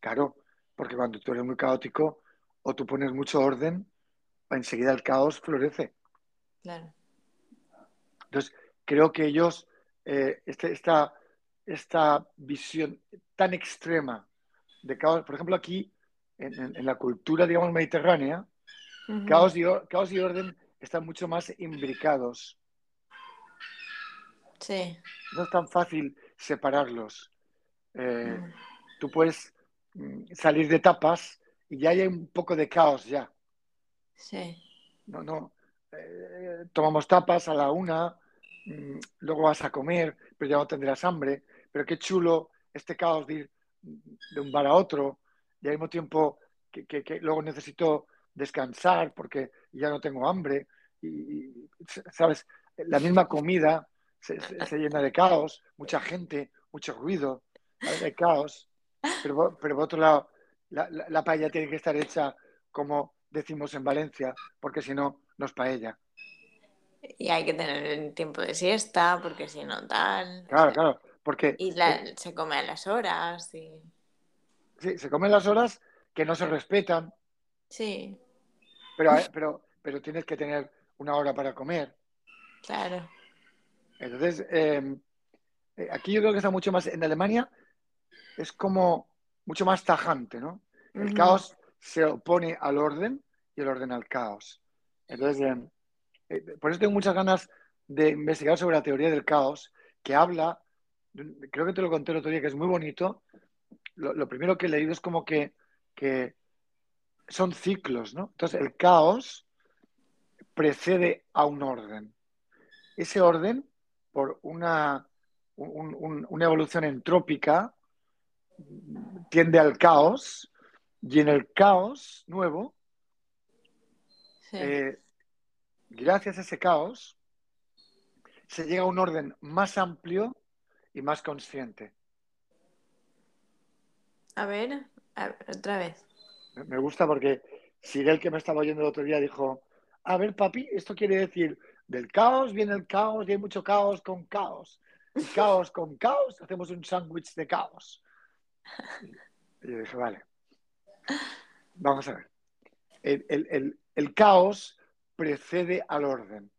Claro, porque cuando tú eres muy caótico o tú pones mucho orden, enseguida el caos florece. Claro. Entonces, creo que ellos, eh, este- esta, esta visión tan extrema de caos, por ejemplo, aquí, en, en- en la cultura, digamos, mediterránea, caos y, caos y orden están mucho más imbricados. Sí. No es tan fácil separarlos. Eh, Mm, tú puedes mm, salir de tapas y ya hay un poco de caos ya. Sí. No, no. eh, tomamos tapas a la una, mm, luego vas a comer, pero ya no tendrás hambre. Pero qué chulo este caos de ir de un bar a otro y al mismo tiempo que, que- que luego necesito descansar porque ya no tengo hambre. Y, ¿sabes? La misma comida se, se- se llena de caos, mucha gente, mucho ruido, hay caos. Pero, por- pero por otro lado, la, la, la paella tiene que estar hecha como decimos en Valencia, porque si no, no es paella. Y hay que tener el tiempo de siesta, porque si no tal. Claro, claro. Porque Y la- se come a las horas. Y... sí, se comen las horas que no se respetan, Sí, pero, pero, pero tienes que tener una hora para comer. claro. Entonces, eh, eh, aquí yo creo que está mucho más, en Alemania es como mucho más tajante, ¿no? El caos se opone al orden y el orden al caos. Entonces, eh, eh, por eso tengo muchas ganas de investigar sobre la teoría del caos, que habla, creo que te lo conté el otro día, que es muy bonito. Lo, lo primero que he leído es como que, que son ciclos, ¿no? Entonces, el caos precede a un orden. Ese orden, por una, un- un- una evolución entrópica, tiende al caos, y en el caos nuevo, Sí. eh, gracias a ese caos, se llega a un orden más amplio y más consciente. A ver, a ver, otra vez. Me- Me gusta porque Sirel, que me estaba oyendo el otro día, dijo, a ver, papi, esto quiere decir, del caos viene el caos y hay mucho caos con caos. Y caos con caos, hacemos un sándwich de caos. Y yo dije, vale, vamos a ver. El, el- el- el caos precede al orden.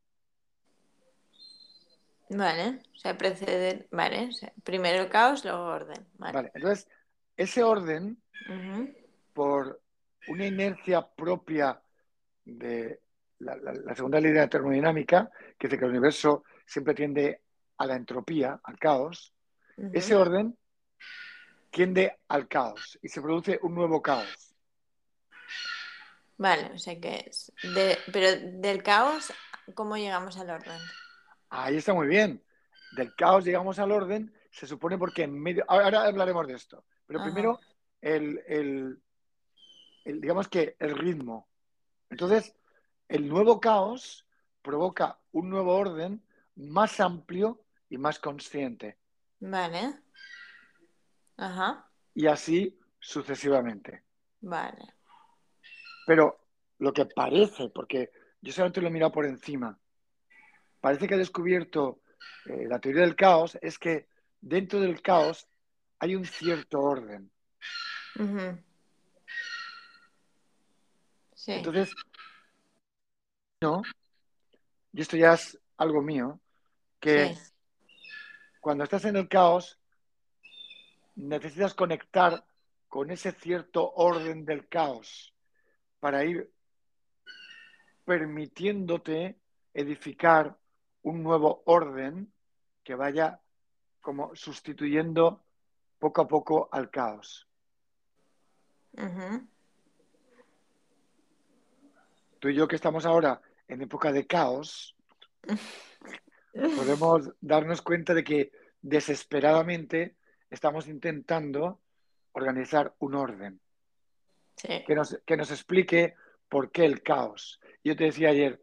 Vale, o sea, precede. Vale, o sea, primero el caos, luego orden. Vale. Vale, entonces, ese orden, por una inercia propia de la, la- la segunda ley de la termodinámica, que dice que el universo siempre tiende a la entropía, al caos, ese orden tiende al caos y se produce un nuevo caos. Vale, o sea que es. de- pero del caos, ¿cómo llegamos al orden? Ahí está muy bien. Del caos llegamos al orden, se supone porque en medio. Ahora ahora hablaremos de esto. Pero Ajá. primero, el, el- el- digamos que el ritmo. Entonces, el nuevo caos provoca un nuevo orden más amplio y más consciente. Vale. Ajá. Y así sucesivamente. Vale. Pero lo que parece, porque yo solamente lo he mirado por encima, parece que ha descubierto eh, la teoría del caos, es que dentro del caos hay un cierto orden. Sí. Entonces, y esto ya es algo mío, que Sí. cuando estás en el caos, necesitas conectar con ese cierto orden del caos para ir permitiéndote edificar un nuevo orden que vaya como sustituyendo poco a poco al caos. Tú y yo que estamos ahora en época de caos, podemos darnos cuenta de que desesperadamente estamos intentando organizar un orden Sí. que nos, que nos explique por qué el caos. Yo te decía ayer,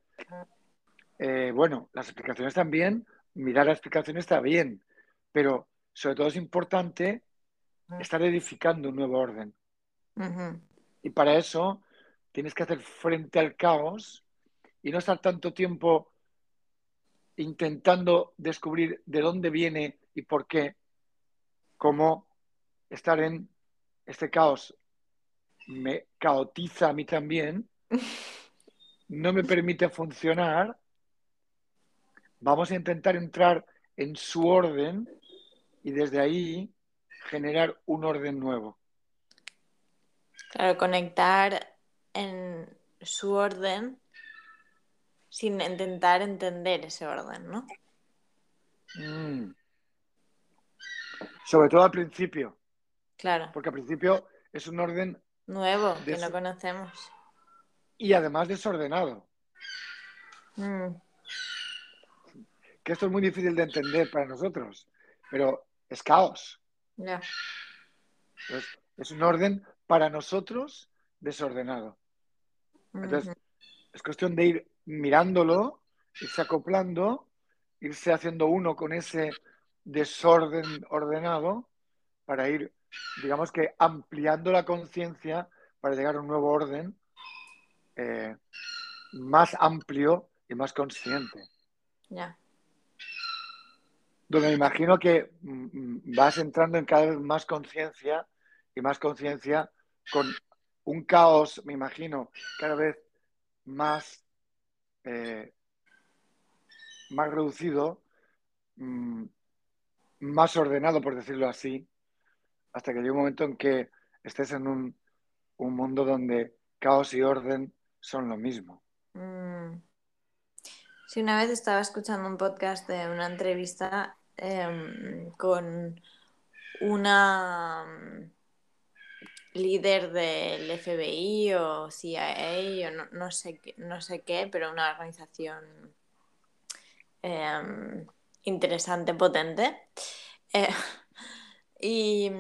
eh, bueno, las explicaciones están bien, mirar la explicación está bien, pero sobre todo es importante estar edificando un nuevo orden. Y para eso tienes que hacer frente al caos y no estar tanto tiempo intentando descubrir de dónde viene y por qué, como estar en este caos me caotiza a mí también, no me permite funcionar. Vamos a intentar entrar en su orden y desde ahí generar un orden nuevo. Claro, conectar en su orden sin intentar entender ese orden, ¿no? Mm. Sobre todo al principio, Claro, porque al principio es un orden nuevo, que no conocemos. y además desordenado, Mm, que esto es muy difícil de entender para nosotros, pero es caos. ya. Entonces, es un orden para nosotros desordenado. Entonces, es cuestión de ir mirándolo, irse acoplando, irse haciendo uno con ese desorden ordenado para ir, digamos que, ampliando la conciencia para llegar a un nuevo orden eh, más amplio y más consciente. Ya. Donde me imagino que mm, mm, vas entrando en cada vez más conciencia y más conciencia con un caos, me imagino, cada vez más, eh, más reducido, mm, más ordenado, por decirlo así, hasta que llegue un momento en que estés en un, un mundo donde caos y orden son lo mismo. Mm. Sí, una vez estaba escuchando un podcast de una entrevista em, con una líder del FBI o CIA o no, sé, qué, no sé qué, pero una organización em, interesante, potente. Eh, y,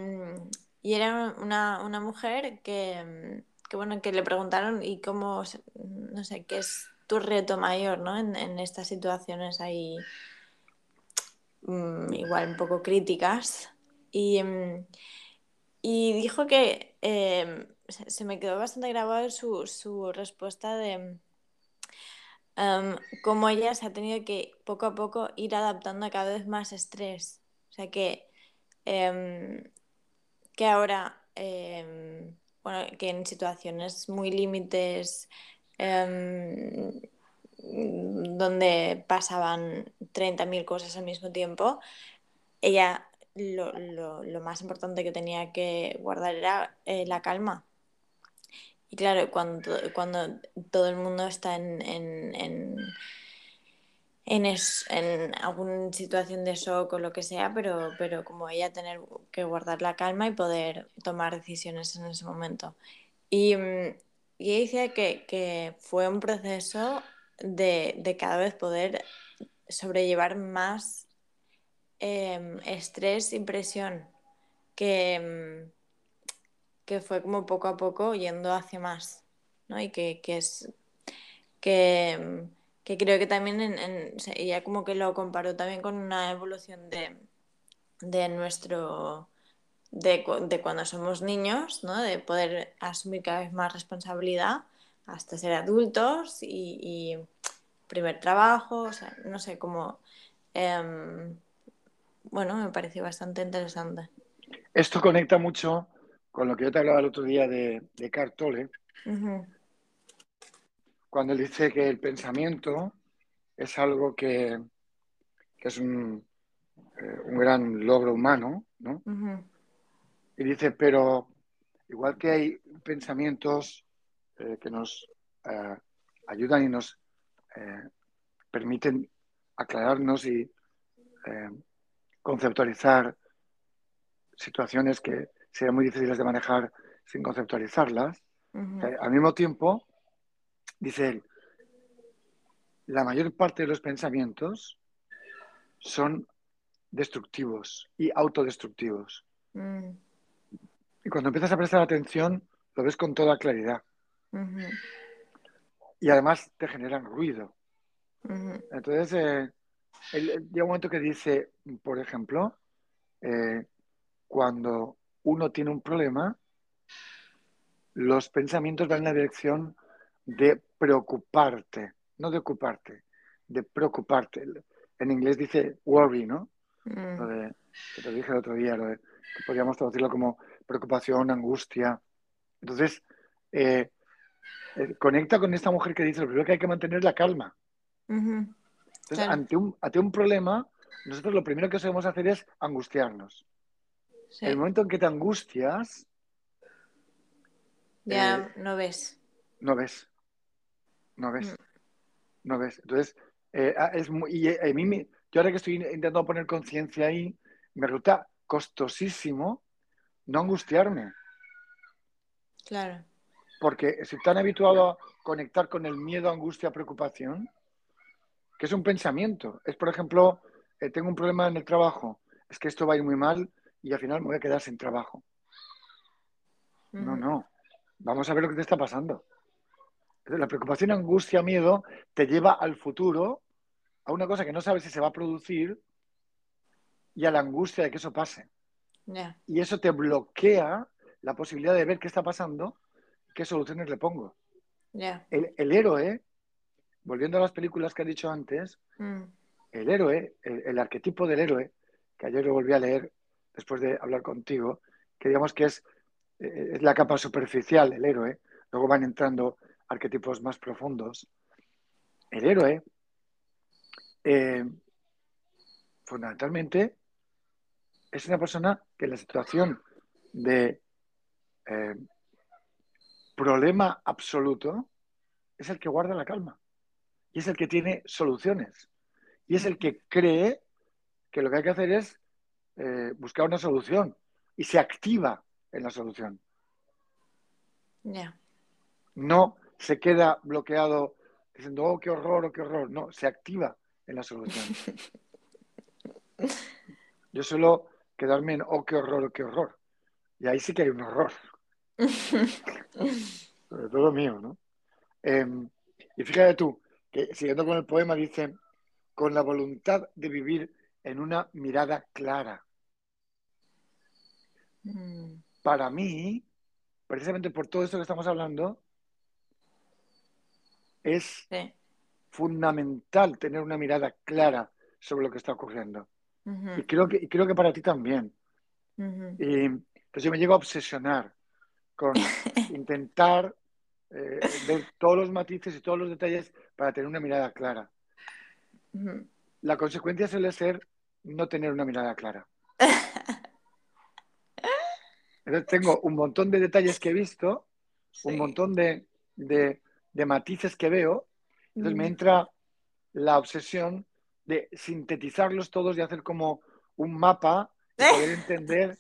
y, era una, una mujer que, que, bueno, que le preguntaron y cómo, no sé, qué es tu reto mayor, ¿no? En, en estas situaciones ahí mm, igual un poco críticas. Y, y dijo que em, se, me quedó bastante grabado su, su respuesta de um, cómo ella se ha tenido que poco a poco ir adaptando a cada vez más estrés. O sea que, em, que ahora, bueno, que en situaciones muy límites Em, donde pasaban 30.000 cosas al mismo tiempo, ella lo, más importante que tenía que guardar era eh, la calma. Y claro, cuando, cuando todo el mundo está en, en, en, en, alguna situación de shock o lo que sea, pero, pero como ella tener que guardar la calma y poder tomar decisiones en ese momento. Y, mm, y ella decía que, fue un proceso de, cada vez poder sobrellevar más em, estrés y presión, que, em, que fue como poco a poco yendo hacia más, ¿no? Y que, es que, em, que, creo que también ella como que lo comparó también con una evolución de, de nuestro de, cuando somos niños, ¿no? de poder asumir cada vez más responsabilidad hasta ser adultos y, primer trabajo, o sea, no sé, cómo... Em, bueno, me pareció bastante interesante. Esto conecta mucho con lo que yo te hablaba el otro día de, de Cartole, cuando él dice que el pensamiento es algo que, es un, eh, un, gran logro humano, ¿no? Y dice, pero igual que hay pensamientos eh, que nos eh, ayudan y nos eh, permiten aclararnos y conceptualizar situaciones que serían muy difíciles de manejar sin conceptualizarlas, al mismo tiempo, dice él, la mayor parte de los pensamientos son destructivos y autodestructivos. Mm. Y cuando empiezas a prestar atención, lo ves con toda claridad. Y además te generan ruido. Entonces, eh, llega un momento que dice, por ejemplo, eh, cuando uno tiene un problema, los pensamientos van en la dirección de preocuparte, no de ocuparte, de preocuparte. En inglés dice worry, ¿no? Mm. Lo de, que te dije el otro día, lo de, que podríamos traducirlo como preocupación, angustia. Entonces, eh, eh, conecta con esta mujer que dice, lo primero que hay que mantener la calma. Entonces, ante, un, ante un problema, nosotros lo primero que sabemos hacer es angustiarnos. El momento en que te angustias... Ya eh, no ves. No ves. No ves. Mm. No ves. Entonces, ah, es muy, y a mí, yo ahora que estoy intentando poner conciencia ahí, me resulta costosísimo no angustiarme. Claro. Porque estoy tan habituado a conectar con el miedo, angustia, preocupación, que es un pensamiento. Es, por ejemplo, eh, tengo un problema en el trabajo, es que esto va a ir muy mal y al final me voy a quedar sin trabajo. No, no. Vamos a ver lo que te está pasando. La preocupación, angustia, miedo te lleva al futuro, a una cosa que no sabes si se va a producir y a la angustia de que eso pase. Y eso te bloquea la posibilidad de ver qué está pasando, qué soluciones le pongo. El, héroe, volviendo a las películas que he dicho antes, mm. el héroe, el, arquetipo del héroe, que ayer lo volví a leer después de hablar contigo, que digamos que es, eh, es la capa superficial, el héroe, luego van entrando arquetipos más profundos. El héroe, eh, fundamentalmente, es una persona que en la situación de eh, problema absoluto es el que guarda la calma y es el que tiene soluciones y es el que cree que lo que hay que hacer es eh, buscar una solución y se activa en la solución. No se queda bloqueado diciendo, oh, qué horror, oh, qué horror. No, se activa en la solución. Yo suelo quedarme en, oh, qué horror, oh, qué horror. Y ahí sí que hay un horror. Sobre todo mío, ¿no? Em, y fíjate tú, que siguiendo con el poema dice, con la voluntad de vivir en una mirada clara. Mm. Para mí, precisamente por todo esto que estamos hablando, es fundamental tener una mirada clara sobre lo que está ocurriendo. y, creo que, creo que para ti también. Y entonces yo me llego a obsesionar con intentar eh, ver todos los matices y todos los detalles para tener una mirada clara. La consecuencia suele ser no tener una mirada clara. Entonces tengo un montón de detalles que he visto, un montón de, matices que veo, entonces me entra la obsesión de sintetizarlos todos y hacer como un mapa y poder entender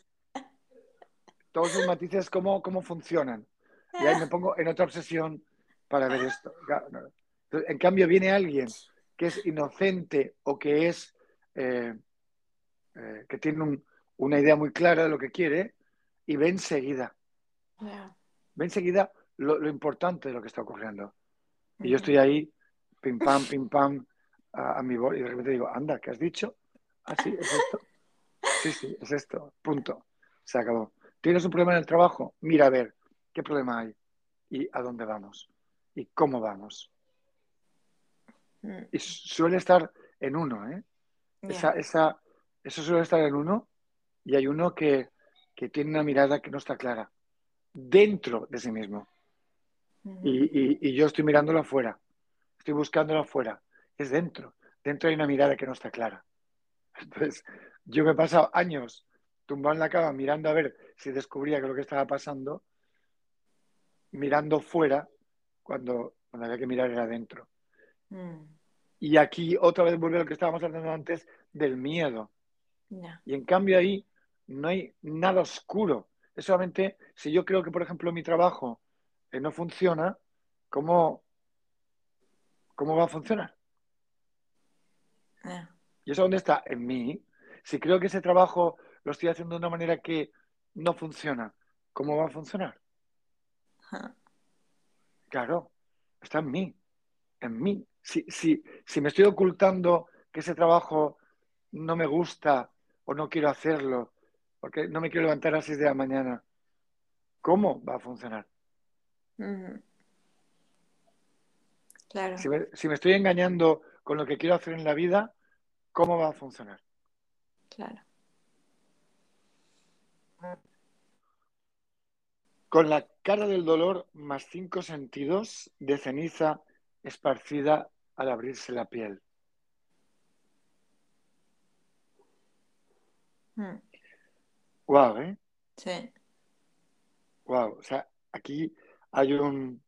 todos esos matices cómo, cómo funcionan. Y ahí me pongo en otra obsesión para ver esto. En cambio, viene alguien que es inocente o que es eh, eh, que tiene una idea muy clara de lo que quiere y ve enseguida. Ve enseguida lo, importante de lo que está ocurriendo. Y yo estoy ahí, pim pam, pim pam, a, mi voz, y de repente digo, anda, ¿qué has dicho? Ah, sí, es esto. Sí, sí, es esto. Punto. Se acabó. ¿Tienes un problema en el trabajo? Mira a ver qué problema hay y a dónde vamos y cómo vamos. Mm. Y suele estar en uno, ¿eh? Esa, esa, eso suele estar en uno y hay uno que, tiene una mirada que no está clara dentro de sí mismo. y, y, yo estoy mirándolo afuera, estoy buscándolo afuera, es dentro. Dentro hay una mirada que no está clara. Entonces, yo me he pasado años tumbado en la cama mirando a ver si descubría que lo que estaba pasando, mirando fuera cuando, cuando había que mirar era adentro. Mm. Y aquí otra vez vuelve a lo que estábamos hablando antes del miedo. Y en cambio ahí no hay nada oscuro. Es solamente si yo creo que, por ejemplo, mi trabajo eh, no funciona, ¿cómo, ¿cómo va a funcionar? ¿Y eso dónde está? En mí. Si creo que ese trabajo lo estoy haciendo de una manera que no funciona, ¿cómo va a funcionar? Claro, está en mí, en mí. Si, si, si me estoy ocultando que ese trabajo no me gusta o no quiero hacerlo porque no me quiero levantar a las 6 de la mañana, ¿cómo va a funcionar? Claro. Si me, si me, estoy engañando con lo que quiero hacer en la vida, ¿cómo va a funcionar? Claro. Con la cara del dolor más cinco sentidos de ceniza esparcida al abrirse la piel. Wow, hmm. ¿eh? Sí. Wow, o sea, aquí hay un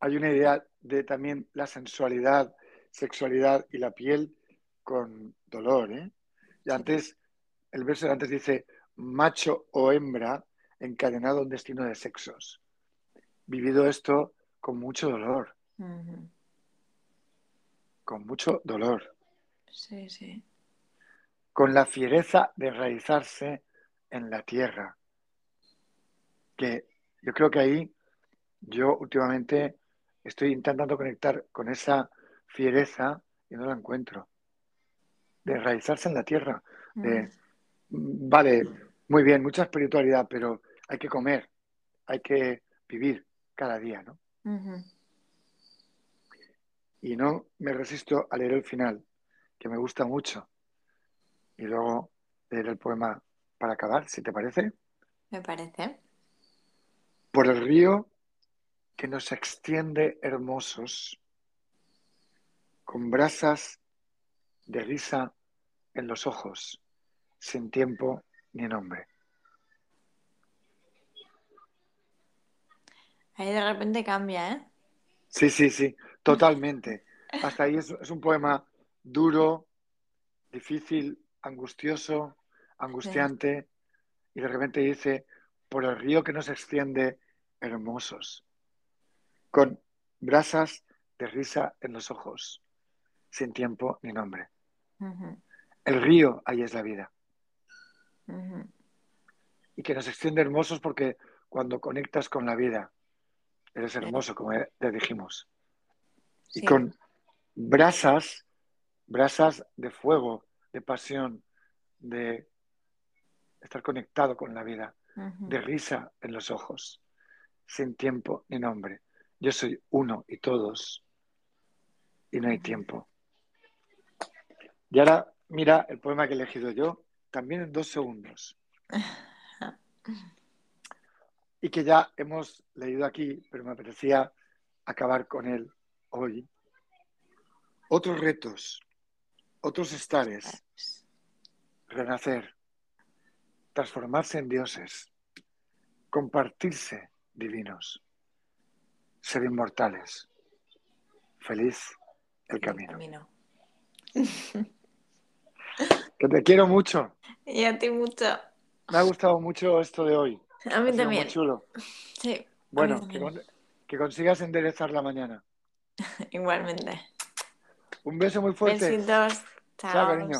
hay una idea de también la sensualidad, sexualidad y la piel con dolor, ¿eh? Y antes, el verso de antes dice, macho o hembra encadenado en destino de sexos. Vivido esto con mucho dolor. Con mucho dolor. Sí, sí. Con la fiereza de enraizarse en la tierra. Que yo creo que ahí yo últimamente estoy intentando conectar con esa fiereza y no la encuentro. De enraizarse en la tierra. De, vale, muy bien, mucha espiritualidad, pero hay que comer, hay que vivir cada día, ¿no? Y no me resisto a leer el final, que me gusta mucho. Y luego leer el poema para acabar, si te parece. Me parece. Por el río que nos extiende hermosos, con brasas de risa en los ojos, sin tiempo ni nombre. Ahí de repente cambia, ¿eh? Sí, sí, sí, totalmente. Hasta ahí es, es un poema duro, difícil, angustioso, angustiante, y de repente dice, por el río que nos extiende, hermosos, con brasas de risa en los ojos, sin tiempo ni nombre. El río, ahí es la vida. Y que nos extiende hermosos porque cuando conectas con la vida, eres hermoso, como ya dijimos. Y Sí. con brasas, brasas de fuego, de pasión, de estar conectado con la vida, de risa en los ojos, sin tiempo ni nombre. Yo soy uno y todos, y no hay tiempo. Y ahora mira el poema que he elegido yo, también en dos segundos. Y que ya hemos leído aquí, pero me apetecía acabar con él hoy. Otros retos, otros estares, renacer, transformarse en dioses, compartirse divinos, ser inmortales. Feliz el camino. Camino. Que te quiero mucho. Y a ti mucho. Me ha gustado mucho esto de hoy. A mí también. muy chulo. Sí, Bueno, que, con- que consigas enderezar la mañana. igualmente. Un beso muy fuerte. Besitos. Chao, Chao. cariño.